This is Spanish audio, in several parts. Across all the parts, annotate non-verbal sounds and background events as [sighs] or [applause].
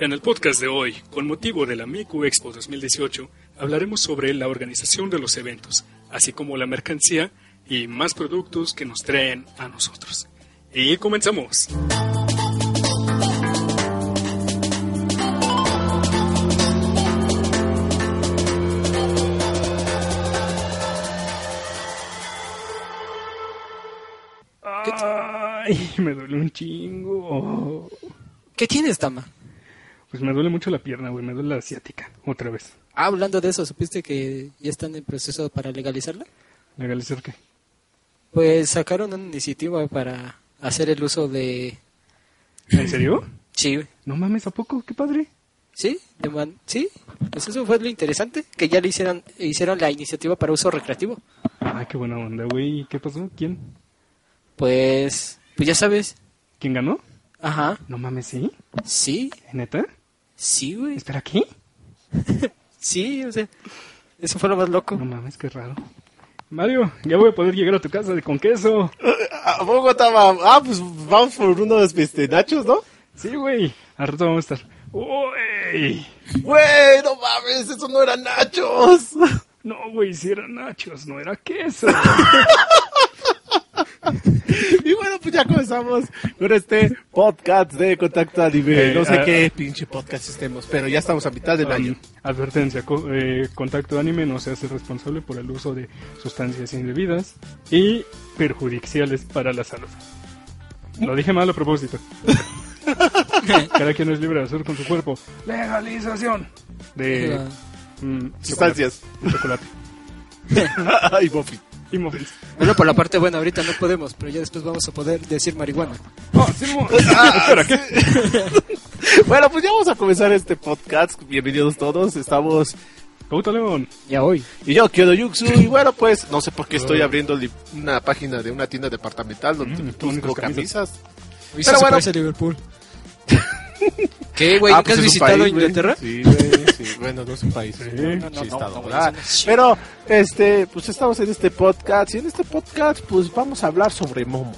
En el podcast de hoy, con motivo de la Miku Expo 2018, hablaremos sobre la organización de los eventos, así como la mercancía y más productos que nos traen a nosotros. Y comenzamos. Ay, me duele un chingo. ¿Qué tienes, Tama? Pues me duele mucho la pierna, güey. Me duele la asiática. Otra vez. Ah, hablando de eso, ¿supiste que ya están en proceso para legalizarla? ¿Legalizar qué? Pues sacaron una iniciativa para hacer el uso de... ¿En serio? Sí, güey. No mames, ¿a poco? Qué padre. ¿Sí? de man- ¿Sí? Pues eso fue lo interesante, que ya le hicieron, hicieron la iniciativa para uso recreativo. Ay, qué buena onda, güey. ¿Qué pasó? ¿Quién? Pues, pues ya sabes. ¿Quién ganó? Ajá. No mames, ¿sí? Sí, ¿Neta? Sí, güey. ¿Espera, qué? [laughs] Sí, o sea, eso fue lo más loco. No mames, qué raro. Mario, ya voy a poder llegar a tu casa de con queso. ¿A poco estaba? Ah, pues vamos por unos este, nachos, ¿no? Sí, güey. Al rato vamos a estar. ¡Uy! Güey, no mames, eso no eran nachos. No, güey, si eran nachos, no era queso. [laughs] [laughs] Y bueno, pues ya comenzamos con este podcast de Contacto Anime. Eh, no sé ah, qué pinche podcast estemos, pero ya estamos a mitad del año. Um, advertencia, co- eh, Contacto Anime no se hace responsable por el uso de sustancias indebidas y perjudiciales para la salud. Lo dije mal a propósito. [laughs] Cada quien es libre de hacer con su cuerpo. Legalización de Ah, mm, Sustancias. chocolate, [laughs] chocolate y Buffy. Bueno, por la parte buena, ahorita no podemos, pero ya después vamos a poder decir marihuana. Oh, Simón. Espera, ¿qué? [laughs] Bueno, pues ya vamos a comenzar este podcast. Bienvenidos todos. Estamos. Puta León. Ya hoy. Y yo, Kyodo Yuxu. Y bueno, pues no sé por qué estoy abriendo una página de una tienda departamental donde Mm, busco camisas. Pero bueno. Liverpool. ¿Qué, güey? Ah, ¿Nunca pues has visitado país. Inglaterra? Sí, güey, sí, bueno, no es un país. Sí. Sí, No, no, no, estado, no, ¿verdad? güey, eso no- Pero, este, pues estamos en este podcast y en este podcast, pues vamos a hablar sobre Momo.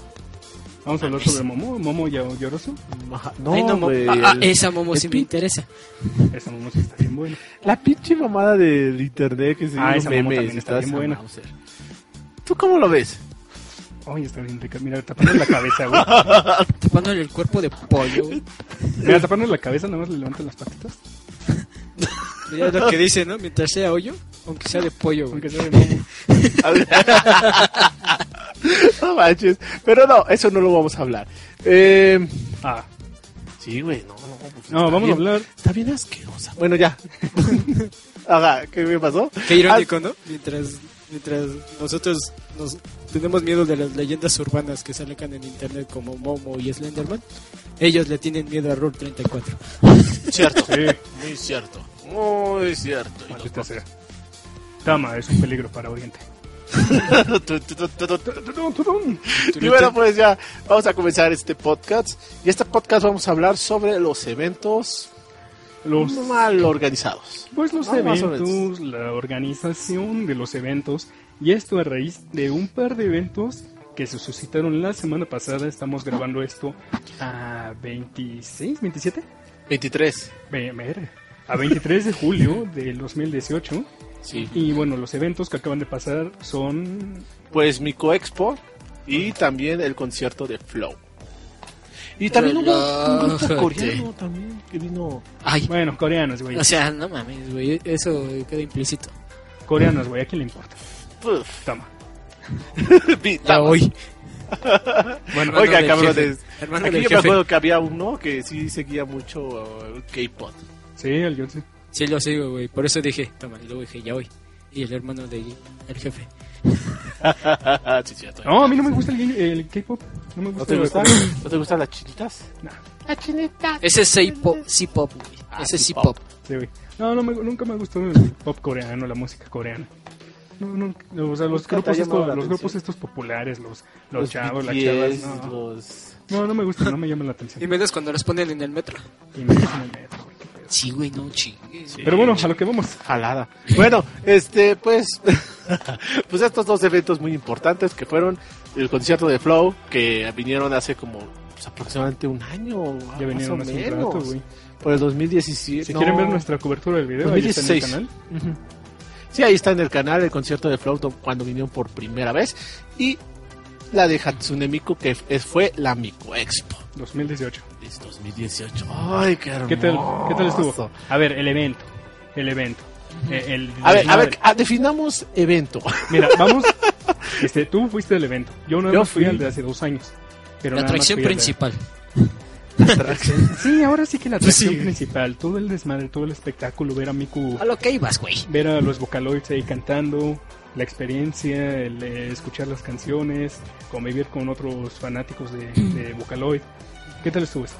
Vamos a hablar sobre Momo. Momo lloroso. No, Ay, no, ah, ah, esa momo sí me interesa. Esa Momo sí está bien buena. La pinche mamada del internet que se Ah, esa memes también está bien buena. ¿Tú cómo lo ves? Ay, está bien rica. Mira, tapando la cabeza, güey. [laughs] Tapándole el cuerpo de pollo, güey. Mira, tapando la cabeza, nada más le levantan las patitas. [laughs] Ya es lo que dice, ¿no? Mientras sea hoyo, aunque sea de pollo. Aunque sea de Momo. [laughs] No manches. Pero no, eso no lo vamos a hablar. Eh, Ah, sí, güey, no, no. pues no, vamos a hablar. Está bien asquerosa. Bueno, ya. [laughs] Ajá, ¿qué me pasó? Qué irónico, ¿no? Mientras, mientras nosotros nos tenemos miedo de las leyendas urbanas que salen en internet como Momo y Slenderman, ellos le tienen miedo a Rule 34. Ah, Cierto. [laughs] Sí, Muy cierto. Muy cierto. Maldita sea. Tama es un peligro para Oriente. [laughs] Y bueno, pues ya vamos a comenzar este podcast. Y este podcast vamos a hablar sobre los eventos Los, mal organizados. pues los eventos, la organización de los eventos. Y esto a raíz de un par de eventos que se suscitaron la semana pasada. Estamos grabando esto a 26, 27. 23. Ve- ver, A 23 de julio del 2018. Sí. Y bueno, los eventos que acaban de pasar son Pues Mico Expo y también el concierto de Flow. Y también hubo un grupo Relájate. coreano también que vino. Ay, Bueno, coreanos, güey. o sea, no mames, güey, eso queda implícito. Coreanos, güey, ¿a quién le importa? Uf, Toma. [laughs] Ya hoy. [laughs] Bueno, Oiga, cabrones. Aquí yo me acuerdo que había uno que sí seguía mucho uh, K-pop. sí, el Yotzi. Sí, lo sigo, güey. Por eso dije, toma, y luego dije, ya hoy. Y el hermano del el jefe. [laughs] sí, cierto. No, a mí no me gusta el, el K-pop. No me ¿No gusta. te gustan? Corea. ¿No te gustan las chinitas? Ese es C-pop, C-pop, güey. Ah, Ese es C-pop. C-pop. Sí, güey. No, no me- nunca me gustó el pop coreano, la música coreana. No, no, o sea, los grupos, estos, los grupos estos populares, los, los, chavos, las chavas, no. los... no, no me gustan, no me llaman la Y atención. menos cuando los ponen en el metro. Y me dicen el metro, güey, qué pedo. Sí, güey, no chingues. Pero bueno, a lo que vamos. Jalada. Bueno, este, pues, [laughs] pues estos dos eventos muy importantes que fueron el concierto de Flow, que vinieron hace como pues, aproximadamente un año. Ya vinieron más o hace un menos. rato, güey. Por el 2017. Si no. quieren ver nuestra cobertura del video, ahí está en el 2016. canal. Ujú. Sí, ahí está en el canal el concierto de Flow cuando vinieron por primera vez. Y la de Hatsune Miku, que fue la Miku Expo. 2018. Es 2018. Ay, qué hermoso. ¿Qué tal, ¿Qué tal estuvo? A ver, el evento. El evento. Eh, el A ver, a ver, ah, definamos evento. Mira, vamos. [laughs] Este, tú fuiste al evento. Yo no Yo fui fui. al de hace dos años. Pero La atracción principal. [laughs] Sí, ahora sí que la atracción Sí. principal. Todo el desmadre, todo el espectáculo. Ver a Miku. A lo que ibas, güey. Ver a los Vocaloids ahí cantando. La experiencia, el eh, escuchar las canciones. Convivir con otros fanáticos de, de [clears throat] Vocaloid. ¿Qué tal estuvo eso?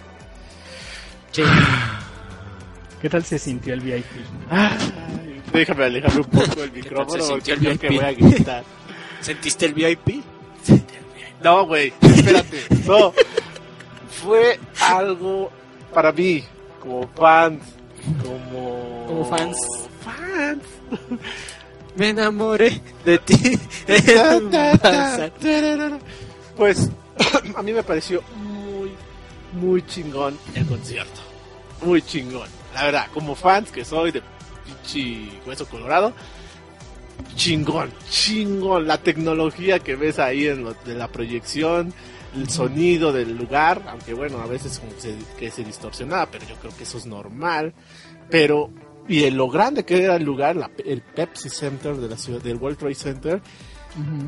Sí. [sighs] ¿Qué tal se sintió el VIP? Ay, déjame alejarme un poco el micrófono porque el creo que VIP? voy a gritar. [laughs] ¿Sentiste el VIP? [laughs] No, güey, espérate. No. Fue algo para mí, como fans, como... Como fans. Fans. [laughs] Me enamoré de ti. [laughs] Pues [coughs] a mí me pareció muy, muy chingón el concierto. Muy chingón. La verdad, como fans que soy de pinche hueso colorado, chingón, chingón. La tecnología que ves ahí en lo de la proyección, el sonido del lugar, aunque bueno, a veces como se, que se distorsionaba, pero yo creo que eso es normal. Pero, y lo grande que era el lugar, la- el Pepsi Center de la ciudad, del World Trade Center,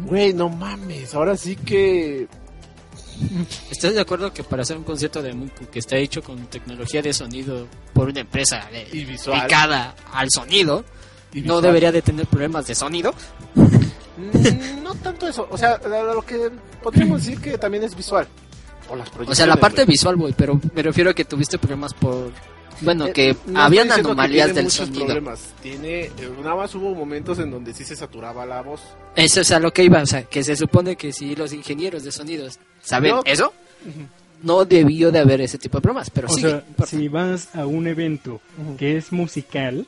Güey, no mames, ahora sí que... ¿Estás de acuerdo que para hacer un concierto de Miku que está hecho con tecnología de sonido por una empresa Y visual. dedicada al sonido, y no debería de tener problemas de sonido? [laughs] Mm, No tanto eso, o sea, lo que podríamos decir que también es visual. O, las O sea, la parte visual, güey, pero me refiero a que tuviste problemas por... Bueno, Eh, que no habían que anomalías tiene del sonido. problemas. Tiene, eh, nada más hubo momentos en donde sí se saturaba la voz. Eso es a lo que iba, o sea, que se supone que si los ingenieros de sonidos saben No. eso, no debió de haber ese tipo de problemas, pero O sí. sea, si vas a un evento que es musical,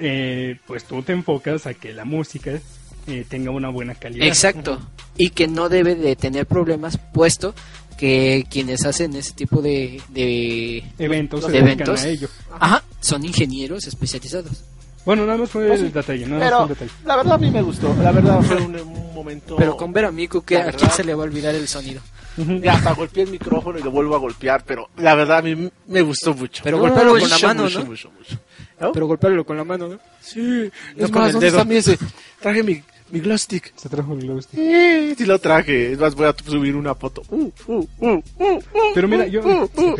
eh, pues tú te enfocas a que la música eh, tenga una buena calidad. Exacto. Y que no debe de tener problemas, puesto que quienes hacen ese tipo de, de, Eventos de eventos a ello. ajá, son ingenieros especializados. Bueno, nada más fue Pues sí. el detalle, nada más fue el detalle. la verdad a mí me gustó. La verdad fue un, un momento... Pero con ver a Miku, que ¿a quién se le va a olvidar el sonido? Ya hasta golpeé el micrófono y lo vuelvo a golpear, pero la verdad a mí me gustó mucho. Pero golpearlo con la mano, mucho, ¿no? mucho, mucho. ¿No? Pero golpearlo con la mano, ¿no? Sí, No es más, el ¿dónde dedo. está mi ese? Traje mi, mi glow stick. Se trajo el glow stick. Sí, sí lo traje. Es más, voy a subir una foto. Uh, uh, uh, uh, uh, Pero mira, yo... uh, uh.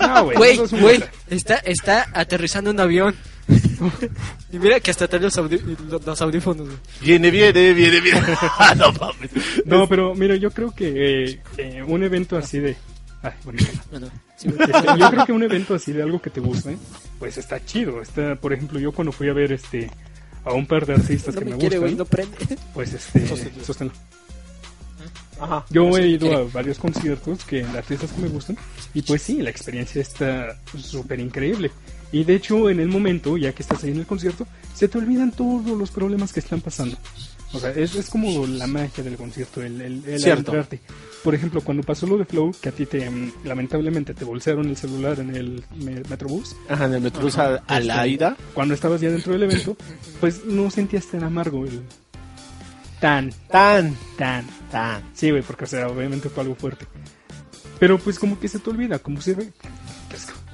No, güey, Güey, güey, está, está aterrizando un avión. [laughs] y mira que hasta trae los, audi- los audífonos. güey. Viene, viene, viene, viene. [laughs] Ah, no mames. No, pero mira, yo creo que eh, eh, un evento así de... Ay, bonito. Bueno, sí, Este, yo creo que un evento así de algo que te guste, pues está chido. Está, por ejemplo, yo cuando fui a ver este a un par de artistas no que me me, quiere, gustan, no prende. pues este, Sosténlo. Ajá. Yo he ido quiere. a varios conciertos que de artistas que me gustan y pues sí, la experiencia está súper increíble. Y de hecho, en el momento, ya que estás ahí en el concierto, se te olvidan todos los problemas que están pasando. O sea, es, es como la magia del concierto, el, el, el adentrarte. Por ejemplo, cuando pasó lo de Flow, que a ti te, mm, lamentablemente te bolsearon el celular en el me- Metrobús, Ajá, en el Metrobús a, a la Este, ida. cuando estabas ya dentro del evento, pues no sentías tan amargo el... Tan, Tan, tan, tan. Sí, güey, porque o sea, obviamente fue algo fuerte. Pero pues como que se te olvida, como sirve,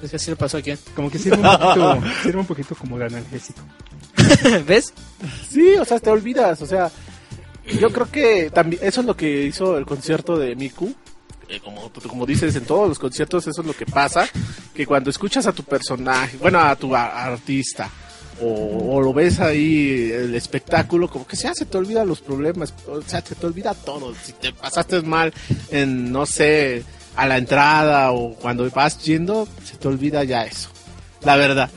Es que así le pasó a quién. como que sirve un poquito, [laughs] sirve un poquito como de analgésico. [laughs] ¿Ves? Sí, o sea, te olvidas, o sea, yo creo que también eso es lo que hizo el concierto de Miku. Eh, como, como dices, en todos los conciertos eso es lo que pasa, que cuando escuchas a tu personaje, bueno, a tu a- artista, o, o lo ves ahí, el espectáculo, como que ya se te olvidan los problemas, o sea, se te olvida todo. Si te pasaste mal en, no sé, a la entrada o cuando vas yendo, se te olvida ya eso. La verdad.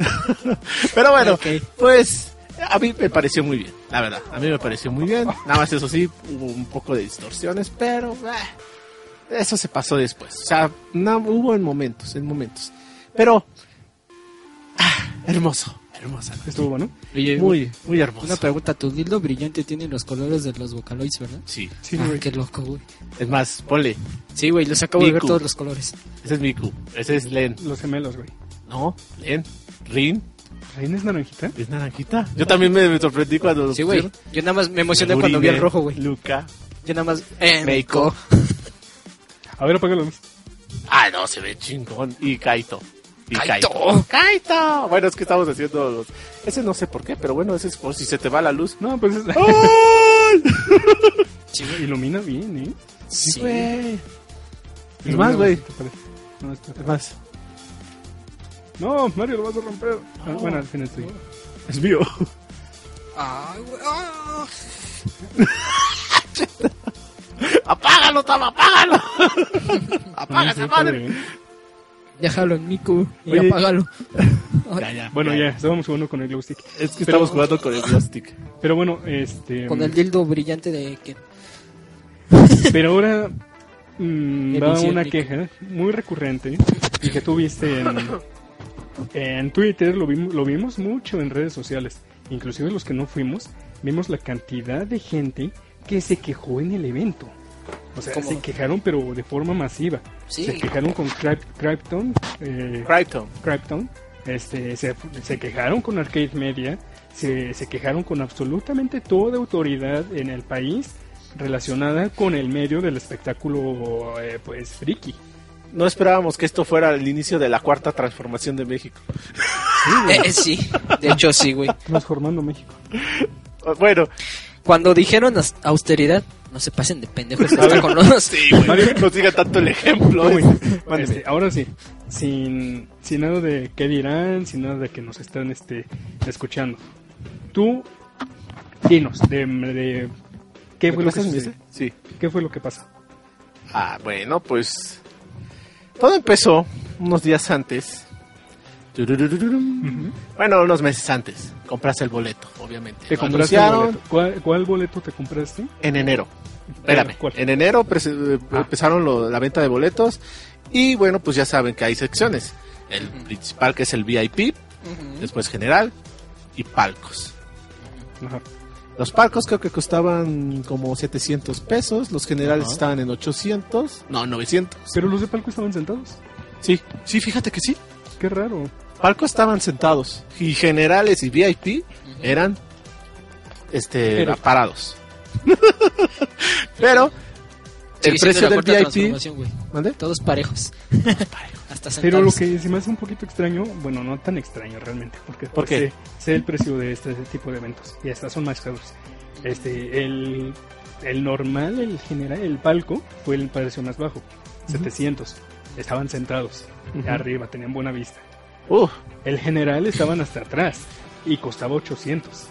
[laughs] Pero bueno, pues a mí me pareció muy bien, la verdad. A mí me pareció muy bien. Nada más eso sí, hubo un poco de distorsiones, pero eh, eso se pasó después. O sea, no, hubo en momentos, en momentos. Pero, ah, hermoso, hermosa. Estuvo bueno. Oye, Muy, muy hermoso. una pregunta, tu dildo brillante tiene los colores de los Vocaloids, ¿verdad? Sí. Sí, ah, güey. qué loco, güey. Es más, ponle. Sí, güey, los acabo de ver todos los colores. Ese es Miku. Ese es Len. Los gemelos, güey. No, Len. Rin. ¿Reina es naranjita? Es naranjita. Yo también me, me sorprendí cuando lo Sí, güey. Yo nada más me emocioné cuando vi el rojo, güey. Luca. Yo nada más... Eh, Meiko. A ver, apaga la luz. Ah, no, se ve chingón. Y Kaito. Y Kaito. Kaito. Kaito. Bueno, es que estamos haciendo los... Ese no sé por qué, pero bueno, ese es por si se te va la luz. No, pues es... [laughs] Sí, güey. ilumina bien, ¿eh? Sí, güey. Es Ilumina más, güey. No. Es más. No, Mario, lo vas a romper. Ah, bueno, al final estoy. Es mío. Ay, güey. ah. ¡Apágalo, Tama! ¡Apágalo! [laughs] ¡Apaga esa sí, madre! Déjalo en Miku y Oye. apágalo. [laughs] Ya, ya. Bueno, ya, estábamos jugando con el glow stick. Es que Pero- estamos jugando con el plastic. Pero bueno, este... Con el dildo brillante de que... Pero ahora mm, [laughs] va una queja muy recurrente y que tú viste en, en Twitter, lo vimos, lo vimos mucho en redes sociales. Inclusive los que no fuimos, vimos la cantidad de gente que se quejó en el evento. O sea, ¿Cómo? se quejaron pero de forma masiva. Sí. Se quejaron con Crypton, eh. Crypton, este, se, se quejaron con Arcade Media, se, se quejaron con absolutamente toda autoridad en el país relacionada con el medio del espectáculo, eh, pues, friki. No esperábamos que esto fuera el inicio de la cuarta transformación de México. Eh, eh, sí, de hecho sí, güey. Transformando México. Bueno, Cuando dijeron aus- austeridad, no se pasen de pendejos hasta [laughs] con los... sí, güey. No siga tanto el ejemplo. No, güey, este, ahora sí, sin, sin nada de qué dirán, sin nada de que nos están este, escuchando. Tú, dinos, de, de- ¿qué, ¿Me fue lo que? Sí. ¿Qué fue lo que pasó? Ah, bueno, pues. Todo empezó unos días antes. Bueno, unos meses antes. Compraste el boleto, obviamente. ¿Te compraste el anunciaron boleto? ¿Cuál, cuál boleto te compraste? En enero. Espérame. ¿Cuál? En enero eh, Ah. empezaron lo- la venta de boletos. Y bueno, pues ya saben que hay secciones. El principal que es el VIP, después general y palcos. Ajá. Los palcos creo que costaban como 700 pesos, los generales Ajá. estaban en 800, no, 900. Pero los de palco estaban sentados. Sí, sí, fíjate que sí. Qué raro. Palcos estaban sentados y generales y VIP eran este Pero- parados. [laughs] Pero el precio del VIP, transformación, güey. ¿mande? Todos parejos. Hasta. Pero lo que se me hace un poquito extraño, bueno, no tan extraño realmente, porque ¿Por qué? Sé, sé el precio de este tipo de eventos y estas son más caros. Este, el, el normal, el general, el palco fue el precio más bajo, 700. Estaban sentados arriba, tenían buena vista. Uh, El general estaban hasta atrás y costaba 800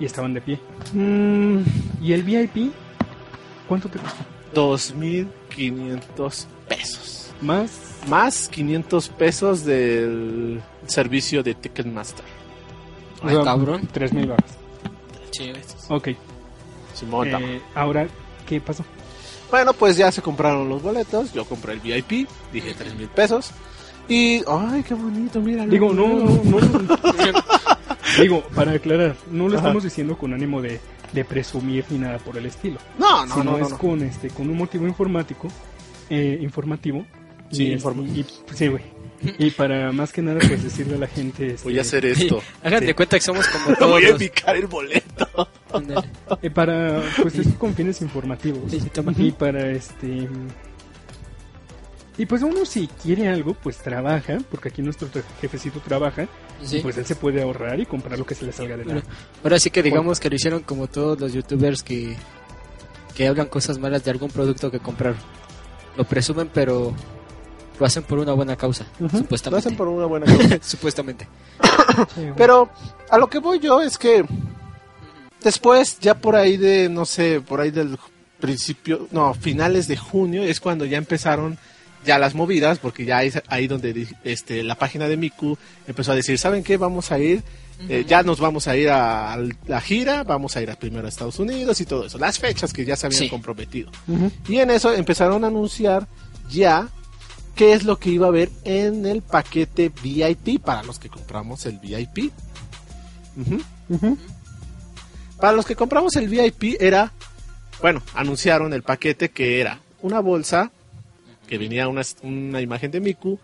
y estaban de pie. mm, ¿Y el VIP? ¿Cuánto te costó? 2.500 pesos. Más Más 500 pesos del servicio de Ticketmaster. Ay, cabrón. 3000 baros. Sí, güey. Ok. Simón. Eh, ahora, ¿qué pasó? Bueno, pues ya se compraron los boletos. Yo compré el VIP, dije 3 mil pesos. Y, ay, qué bonito, mira. Digo, no, no, no. [laughs] Digo, para aclarar, no lo Ajá. estamos diciendo con ánimo de, de presumir ni nada por el estilo. No, no, sino no, no, es no. con este con un motivo informático, eh, informativo. Sí, y, informa- y- sí, güey. Y para más que nada, pues decirle a la gente. este, Voy a hacer esto. Hagan Sí. de cuenta que somos como todos [laughs] Voy a picar el boleto. Eh, para, pues es con fines informativos. Sí, sí, toma. Y para este. Y pues uno si quiere algo, pues trabaja, porque aquí nuestro jefecito trabaja, Sí. y pues él se puede ahorrar y comprar lo que se le salga de la... Ahora sí que digamos que lo hicieron como todos los youtubers que, que hablan cosas malas de algún producto que compraron. Lo presumen, pero lo hacen por una buena causa, Lo supuestamente. hacen por una buena causa. [laughs] supuestamente. Pero a lo que voy yo es que después, ya por ahí de, no sé, por ahí del principio, no, finales de junio es cuando ya empezaron ya las movidas, porque ya es ahí donde este, la página de Miku empezó a decir, ¿saben qué? Vamos a ir, eh, ya nos vamos a ir a, a la gira, vamos a ir primero a Estados Unidos y todo eso, las fechas que ya se habían Sí. comprometido. Y en eso empezaron a anunciar ya qué es lo que iba a haber en el paquete VIP para los que compramos el VIP. Para los que compramos el VIP era, bueno, anunciaron el paquete que era una bolsa que venía una, una imagen de Miku,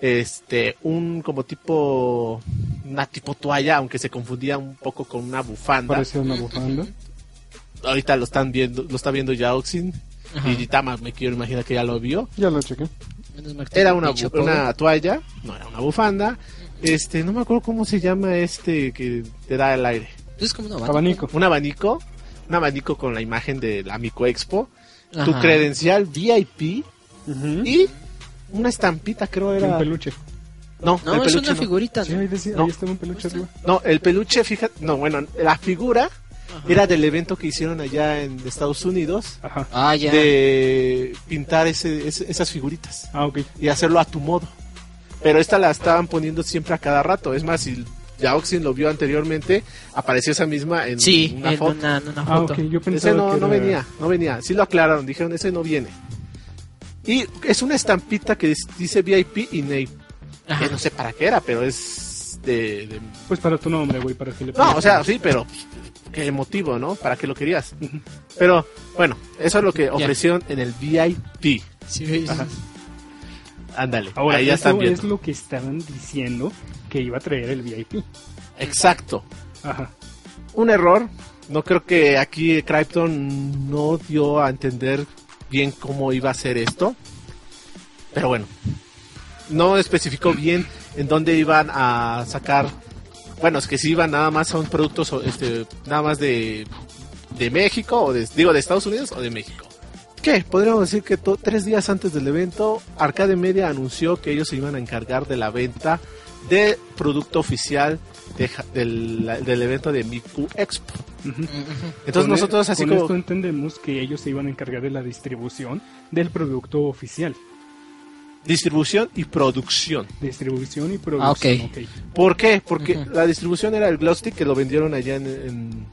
este, un como tipo, una tipo toalla, aunque se confundía un poco con una bufanda. Parecía una bufanda. Ahorita lo están viendo, lo está viendo ya Oxin Ajá. y Tama me quiero imaginar que ya lo vio. Ya lo chequé. Era una, dicho, una toalla, no era una bufanda. Este, no me acuerdo cómo se llama este que te da el aire. Es como un abanico. Abanico. Un abanico, un abanico con la imagen de la Amico Expo, tu credencial VIP y una estampita, creo Y era. un peluche. No, No, el es peluche una no. figurita. Sí, ¿no? ahí, decía, No. ahí estaba un peluche arriba. No, el peluche, fíjate, no, bueno, la figura Ajá. era del evento que hicieron allá en Estados Unidos Ajá. Ah, ya. de pintar ese, ese- esas figuritas Ah, ok. y hacerlo a tu modo. Pero esta la estaban poniendo siempre a cada rato. Es más, si Yaoxin lo vio anteriormente, apareció esa misma en Sí, una en foto. una, en una Ah, foto. ok. Yo pensaba Ese no, que no era- venía, no venía. Sí lo aclararon, dijeron, ese no viene. Y es una estampita que dice VIP y Nate. Ajá. Que no sé para qué era, pero es de... de- Pues para tu nombre, güey, para que le No, o sea, sí, pero qué motivo, ¿no? ¿Para qué lo querías? Pero bueno, eso es lo que ofrecieron en el VIP. Sí. Ándale, Ahora, ahí ya eso están viendo. es lo que estaban diciendo que iba a traer el VIP. Exacto. Ajá. Un error. No creo que aquí Crypton no dio a entender bien cómo iba a ser esto. Pero bueno, no especificó bien en dónde iban a sacar. Bueno, es que si iban nada más son productos o, este, nada más de, de México o de, digo de Estados Unidos o de México. ¿Qué? Podríamos decir que tres días antes del evento, Arcade Media anunció que ellos se iban a encargar de la venta de producto oficial de del, del evento de Miku Expo. Entonces Con e- nosotros así con como... esto entendemos que ellos se iban a encargar de la distribución del producto oficial. Distribución y producción. Distribución y Ah, producción. ok. ¿Por qué? Porque la distribución era el glow stick que lo vendieron allá en, en,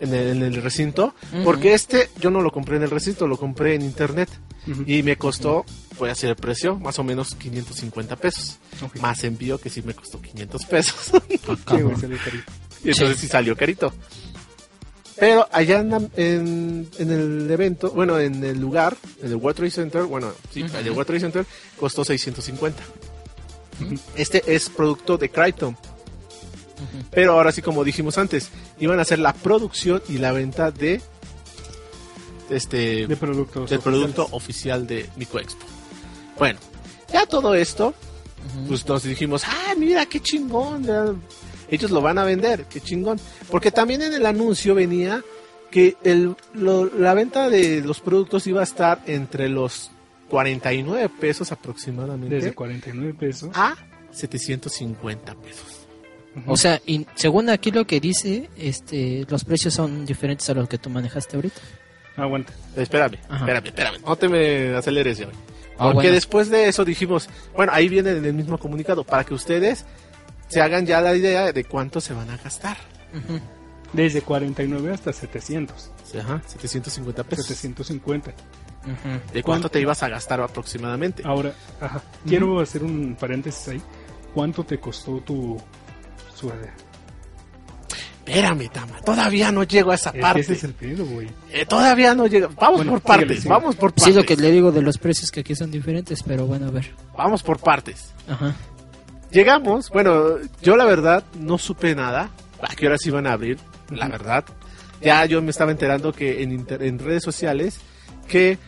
en el, en el recinto. Porque este yo no lo compré en el recinto, lo compré en internet. Y me costó, voy a hacer el precio, más o menos 550 pesos. Más envío que sí me costó 500 pesos. [laughs] Y entonces sí. salió carito. Pero allá en, la- en, en el evento, bueno, en el lugar, en el World Trade Center, bueno, sí, en el World Trade Center costó 650. Ujú. Este es producto de Crypton. Ujú. Pero ahora sí, como dijimos antes, iban a hacer la producción y la venta de este De productos. del producto oficial de Mico Expo. Bueno, ya todo esto, pues nos dijimos, ah, mira, qué chingón, ya, ellos lo van a vender, qué chingón. Porque también en el anuncio venía que el, lo- la venta de los productos iba a estar entre los 49 pesos aproximadamente Desde 49 pesos. a 750 pesos. O sea, y según aquí lo que dice, este, los precios son diferentes a los que tú manejaste ahorita. Aguanta. Espérame, Ajá. espérame, espérame. No te me aceleres, güey. Ah, Porque bueno. después de eso dijimos, bueno, ahí viene en el mismo comunicado, para que ustedes se hagan ya la idea de cuánto se van a gastar. Ujú. Desde 49 hasta 700. Sí, Ajá, 750 pesos. 750. Ujú. ¿De cuánto te ibas a gastar aproximadamente? Ahora, ajá, quiero hacer un paréntesis ahí. ¿Cuánto te costó tu suéter? Espérame, Tama, todavía no llego a esa Es parte. ese es el pedo, güey. Eh, todavía no llega. Vamos Bueno, por partes, síguele, síguele. vamos por Sí, partes. lo que le digo de los precios que aquí son diferentes, pero bueno, a ver. Vamos por partes. Ajá. Llegamos, bueno, yo la verdad no supe nada. ¿A qué horas iban a abrir? La verdad. Ya yo me estaba enterando que en, inter- en redes sociales que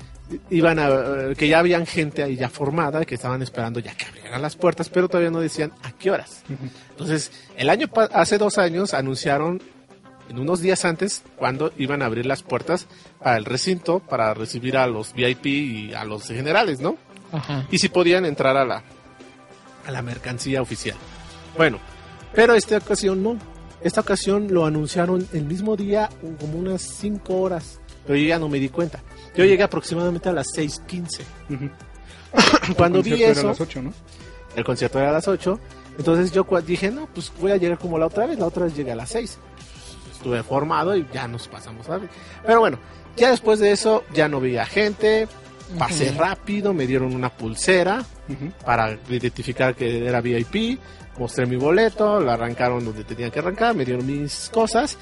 iban a eh, que ya habían gente ahí ya formada que estaban esperando ya que abrieran las puertas, pero todavía no decían a qué horas. Entonces, el año hace dos años anunciaron en unos días antes cuando iban a abrir las puertas para el recinto para recibir a los VIP y a los generales, ¿no? Ajá. y si podían entrar a la a la mercancía oficial. Bueno, pero esta ocasión no. Esta ocasión lo anunciaron el mismo día, como unas 5 horas. Pero yo ya no me di cuenta. Yo llegué aproximadamente a las 6:15. Ujú. [coughs] Cuando El vi concierto era a eso, las 8, ¿no? el concierto era a las 8. Entonces yo dije, no, pues voy a llegar como la otra vez. La otra vez llegué a las 6. Estuve formado y ya nos pasamos a ver. Pero bueno, ya después de eso ya no veía gente. Pasé rápido, me dieron una pulsera para identificar que era VIP. Mostré mi boleto, lo arrancaron donde tenían que arrancar, me dieron mis cosas.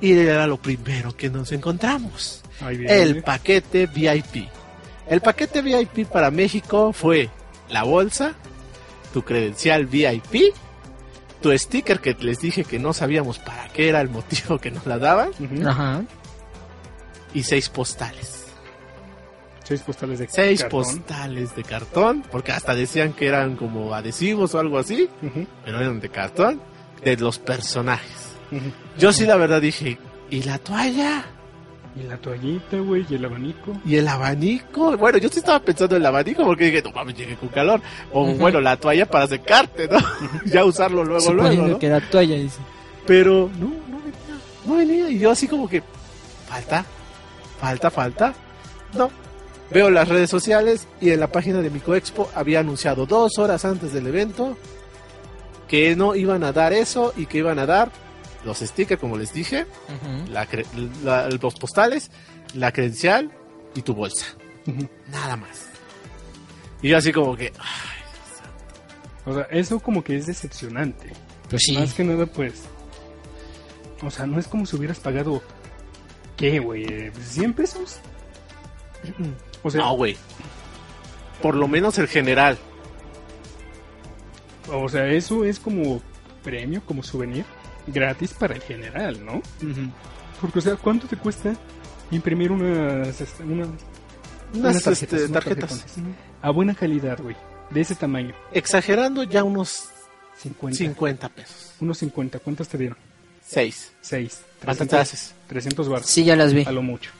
Y era lo primero que nos encontramos. El paquete VIP. El paquete VIP para México fue la bolsa, tu credencial VIP, tu sticker que les dije que no sabíamos para qué era el motivo que nos la daban. Ajá. y seis postales. Seis postales de Seis cartón. postales de cartón, porque hasta decían que eran como adhesivos o algo así, pero eran de cartón, de los personajes. Yo sí la verdad dije, ¿y la toalla? Y la toallita, güey, y el abanico. ¿Y el abanico? Bueno, yo sí estaba pensando en el abanico porque dije, no mames, llegué con calor. O bueno, la toalla para secarte, ¿no? [laughs] ya usarlo luego, Suponiendo luego, ¿no? que era toalla, dice. Pero no, no venía, no venía. Y yo así como que, falta, falta, falta. No. Veo las redes sociales y en la página de Micoexpo había anunciado dos horas antes del evento que no iban a dar eso y que iban a dar los stickers, como les dije, la cre- la- los postales, la credencial y tu bolsa. Nada más. Y yo así como que, ay, O sea, eso como que es decepcionante. Pues sí. Más que nada, pues. O sea, no es como si hubieras pagado. ¿Qué, güey? Eh, ¿100 pesos? [clears throat] O sea, no, güey. Por lo menos el general. o sea, eso es como premio, como souvenir gratis para el general, ¿no? Porque, o sea, ¿cuánto te cuesta imprimir unas, este, una- Unas, unas tarjetas, este, tarjetas. A buena calidad, güey. De ese tamaño. Exagerando ya unos 50. 50 pesos. Unos 50. ¿Cuántas te dieron? 6. 6. ¿Cuánto te haces? 300 baros. Sí, ya las vi. A lo mucho.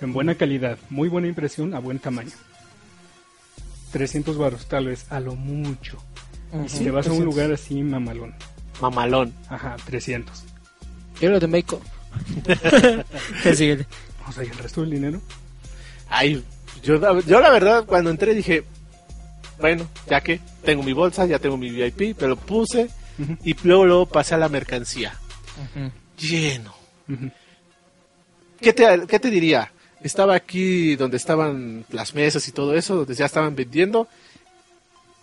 En buena calidad. Muy buena impresión a buen tamaño. 300 baros, tal vez. A lo mucho. Y si te vas a un 300. lugar así, mamalón. Mamalón. Ajá, 300. Yo lo de México. [laughs] O sea, ¿y el resto del dinero? Ay, yo, la- yo la verdad cuando entré dije, bueno, ya que tengo mi bolsa, ya tengo mi VIP, pero puse y luego, luego pasé a la mercancía. Lleno. ¿Qué te, ¿Qué te diría? Estaba aquí donde estaban las mesas y todo eso, donde ya estaban vendiendo.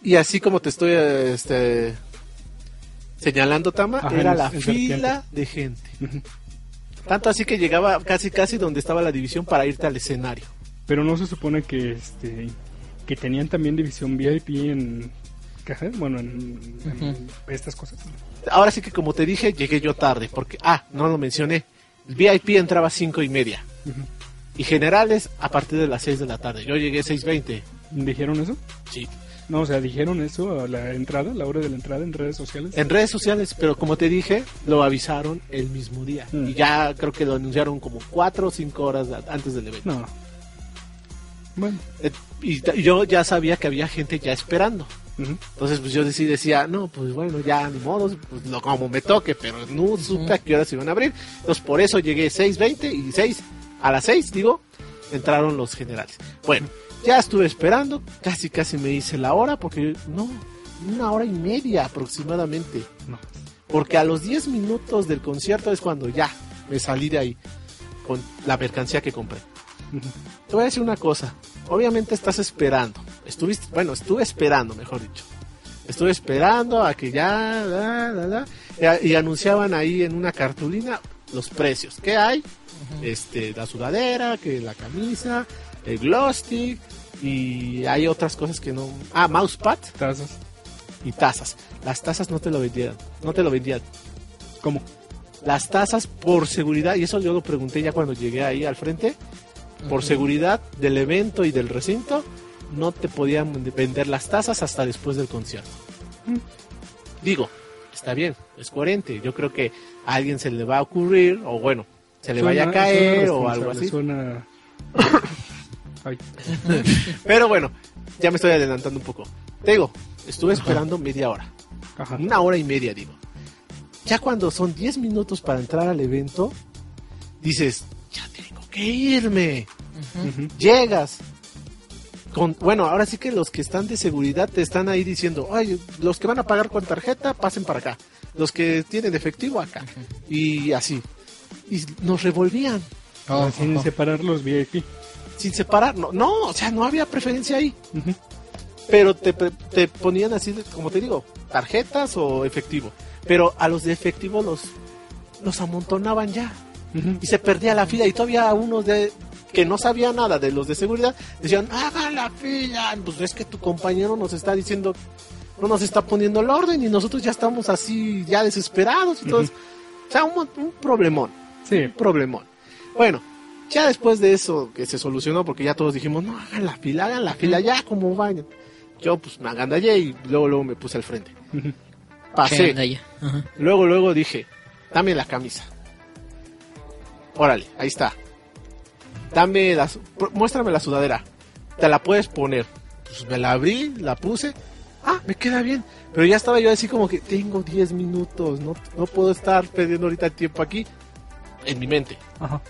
Y así como te estoy este, señalando, Tama, Ajá, era la fila de gente. Tanto así que llegaba casi casi donde estaba la división para irte al escenario. Pero no se supone que este que tenían también división VIP en bueno, en, estas cosas. Ahora sí que como te dije, llegué yo tarde, porque, ah, no lo mencioné. El VIP entraba a cinco y media. Y generales a partir de las 6 de la tarde. Yo llegué 6.20. ¿Dijeron eso? Sí. No, o sea, dijeron eso a la entrada, a la hora de la entrada en redes sociales. En redes sociales, pero como te dije, lo avisaron el mismo día. Mm. Y ya creo que lo anunciaron como 4 o 5 horas antes del evento. No. Bueno. Eh, Y yo ya sabía que había gente ya esperando. Entonces, pues yo sí decía, no, pues bueno, ya ni modo, pues lo como me toque, pero no supe a qué horas iban a abrir. Entonces, por eso llegué 6.20 y 6, a las 6, digo, entraron los generales. Bueno, ya estuve esperando, casi casi me hice la hora, porque no, una hora y media aproximadamente. No. Porque a los 10 minutos del concierto es cuando ya me salí de ahí con la mercancía que compré. Te voy a decir una cosa. Obviamente estás esperando. Estuviste, bueno, estuve esperando, mejor dicho. Estuve esperando a que ya, la, la, la, y, y anunciaban ahí en una cartulina los precios. ¿Qué hay? Este, la sudadera, que la camisa, el glow stick y hay otras cosas que no. Ah, mousepad Tazas. y tazas. Las tazas no te lo vendían, no te lo vendían. ¿Cómo? Las tazas por seguridad y eso yo lo pregunté ya cuando llegué ahí al frente por seguridad del evento y del recinto, no te podían vender las tazas hasta después del concierto. Mm. Digo, está bien, es coherente. Yo creo que a alguien se le va a ocurrir, o bueno, se le vaya a caer o algo así. Suena... [coughs] Ay. Pero bueno, ya me estoy adelantando un poco. Te digo, estuve esperando media hora, Ajá. una hora y media, digo. Ya cuando son 10 minutos para entrar al evento, dices, ya tengo que irme. Llegas con bueno ahora sí que los que están de seguridad te están ahí diciendo ay los que van a pagar con tarjeta pasen para acá los que tienen efectivo acá y así y nos revolvían Oh, Sin oh, separar los VIP. sin separar. No, no, o sea, no había preferencia ahí. Pero te, te ponían así, como te digo, tarjetas o efectivo. Pero a los de efectivo los, los amontonaban ya. Y se perdía la fila y todavía unos de que no sabían nada de los de seguridad decían, hagan la fila. Pues es que tu compañero nos está diciendo, no nos está poniendo el orden y nosotros ya estamos así, ya desesperados y todo. O sea, un, un problemón Sí, problemón. Bueno, ya después de eso que se solucionó, porque ya todos dijimos, no, hagan la fila, hagan la fila ya, como vayan. Yo pues me agandallé y luego, luego me puse al frente. [laughs] Pasé. Ajá. Luego, luego dije, dame la camisa. Órale, ahí está. Dame la, muéstrame la sudadera. Te la puedes poner. Pues me la abrí, la puse. Ah, me queda bien. Pero ya estaba yo así como que tengo 10 minutos, no, no puedo estar perdiendo ahorita el tiempo aquí. En mi mente. Ajá.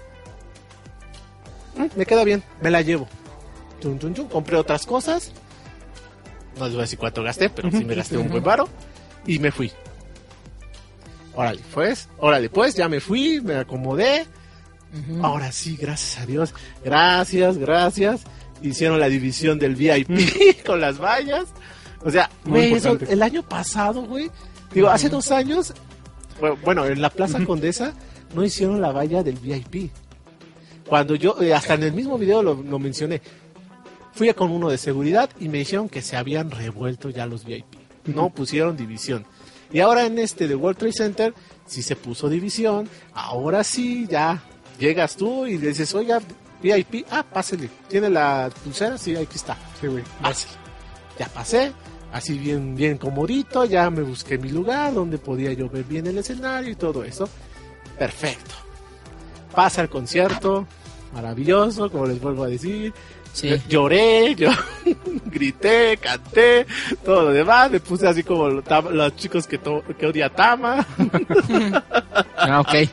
Mm, me queda bien, me la llevo. Compré otras cosas. No les voy a decir cuánto gasté, pero sí me [laughs] gasté un buen varo. Y me fui. Órale, pues, órale, pues, ya me fui, me acomodé. Ahora sí, gracias a Dios. Gracias, gracias. Hicieron la división del VIP [laughs] con las vallas. O sea, güey, eso, el año pasado, güey. Digo, hace dos años, bueno, en la Plaza. Condesa no hicieron la valla del VIP. Cuando yo, eh, hasta en el mismo video lo, lo mencioné, fui con uno de seguridad y me dijeron que se habían revuelto ya los VIP. No pusieron división. Y ahora en este de World Trade Center sí se puso división. Ahora sí, ya llegas tú y le dices, oiga, VIP, ah, pásele. ¿Tiene la pulsera? Sí, aquí está. Sí, güey. Pásele. Ya pasé, así bien, bien comodito, ya me busqué mi lugar donde podía yo ver bien el escenario y todo eso. Perfecto. Pasa el concierto, maravilloso, como les vuelvo a decir. Sí. Lloré, yo [laughs] grité, canté, todo lo demás. Me puse así como los chicos que, que odia Tama, [laughs] Ah, ok.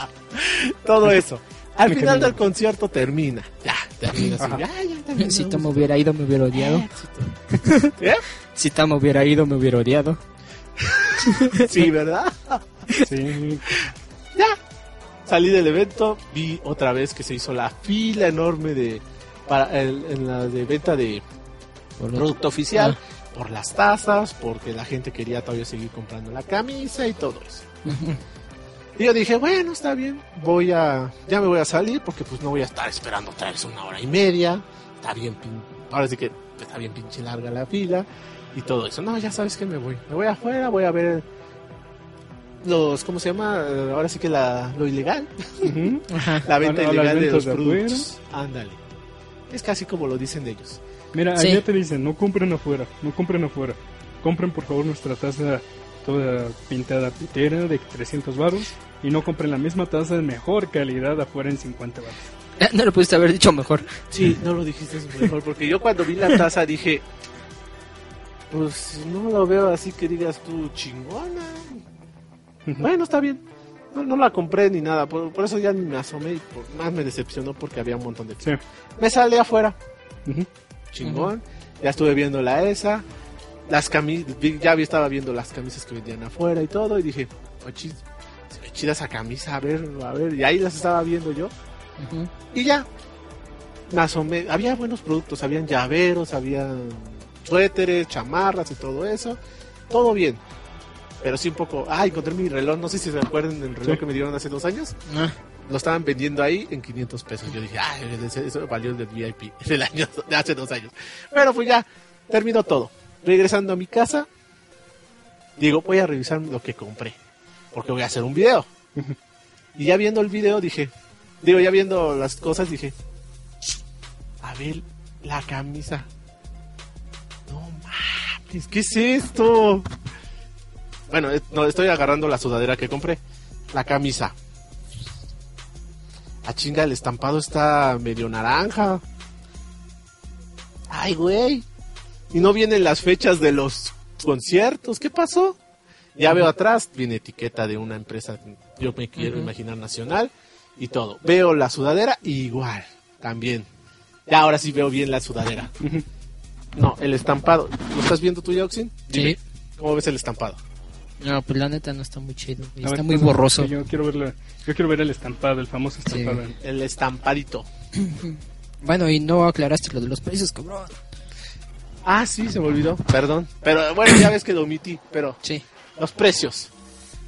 [laughs] todo eso. Al final del concierto termina. Ya, termina así. Ya, ya. Si Tom hubiera ido, me hubiera odiado. ¿Eh? Si Tom hubiera ido, me hubiera odiado. Sí, ¿verdad? Sí. Ya. Salí del evento, vi otra vez que se hizo la fila enorme de para el- en la de venta de Por producto oficial, Ah. por las tazas, porque la gente quería todavía seguir comprando la camisa y todo eso. [laughs] Y yo dije, bueno, está bien, voy a, ya me voy a salir porque pues no voy a estar esperando otra vez una hora y media. Está bien, ahora sí que está bien pinche larga la fila y todo eso. No, ya sabes que me voy. Me voy afuera, voy a ver los, ¿cómo se llama? Ahora sí que la, lo ilegal, [laughs] la venta ilegal de los de productos. Ándale. Es casi como lo dicen de ellos. Mira, Sí. allá te dicen, no compren afuera, no compren afuera. Compren por favor nuestra taza toda pintada pitera de 300 baros y no compren la misma taza de mejor calidad afuera en 50 baros. [laughs] No lo pudiste haber dicho mejor. Sí, no lo dijiste mejor, porque yo cuando vi la taza dije, pues no lo veo así que digas tú chingona. Bueno, está bien. No, no la compré ni nada, por, por eso ya ni me asomé y por, más me decepcionó porque había un montón de... Sí. Me salí afuera, Ujú. chingón. Ya estuve viendo la esa, las camisas, ya vi- estaba viendo las camisas que vendían afuera y todo y dije, "Oh, chis- se ve chida esa camisa, a ver, a ver, y ahí las estaba viendo yo. Ujú. Y ya, me asomé. Había buenos productos, habían llaveros, habían suéteres, chamarras y todo eso. Todo bien. Pero sí un poco... Ah, encontré mi reloj. No sé si se acuerdan del reloj Sí. que me dieron hace dos años. Ah, Lo estaban vendiendo ahí en 500 pesos. Yo dije, ah, eso valió el del VIP [laughs] del año, de hace dos años. Pero pues ya, terminó todo. Regresando a mi casa, digo, voy a revisar lo que compré. Porque voy a hacer un video. Y ya viendo el video dije, digo, ya viendo las cosas dije, a ver, la camisa. No mames, ¿qué es esto? Bueno, no, estoy agarrando la sudadera que compré. La camisa. A chinga, el estampado está medio naranja. Ay, güey. Y no vienen las fechas de los conciertos. ¿Qué pasó? Ya veo atrás, viene etiqueta de una empresa, yo me quiero imaginar nacional y todo. Veo la sudadera igual, también. Ya ahora sí veo bien la sudadera. No, el estampado. ¿Lo estás viendo tú, Yoxin? Sí. ¿Cómo ves el estampado? No, pues la neta no está muy chido. güey. A ver, Está muy borroso. Yo quiero, ver la- yo quiero ver el estampado, el famoso estampado. El estampadito. [clears throat] Bueno, y no aclaraste lo de los precios, cabrón. Ah, sí, se me olvidó. Perdón. Pero bueno, ya ves que lo omití. Pero Sí. los precios.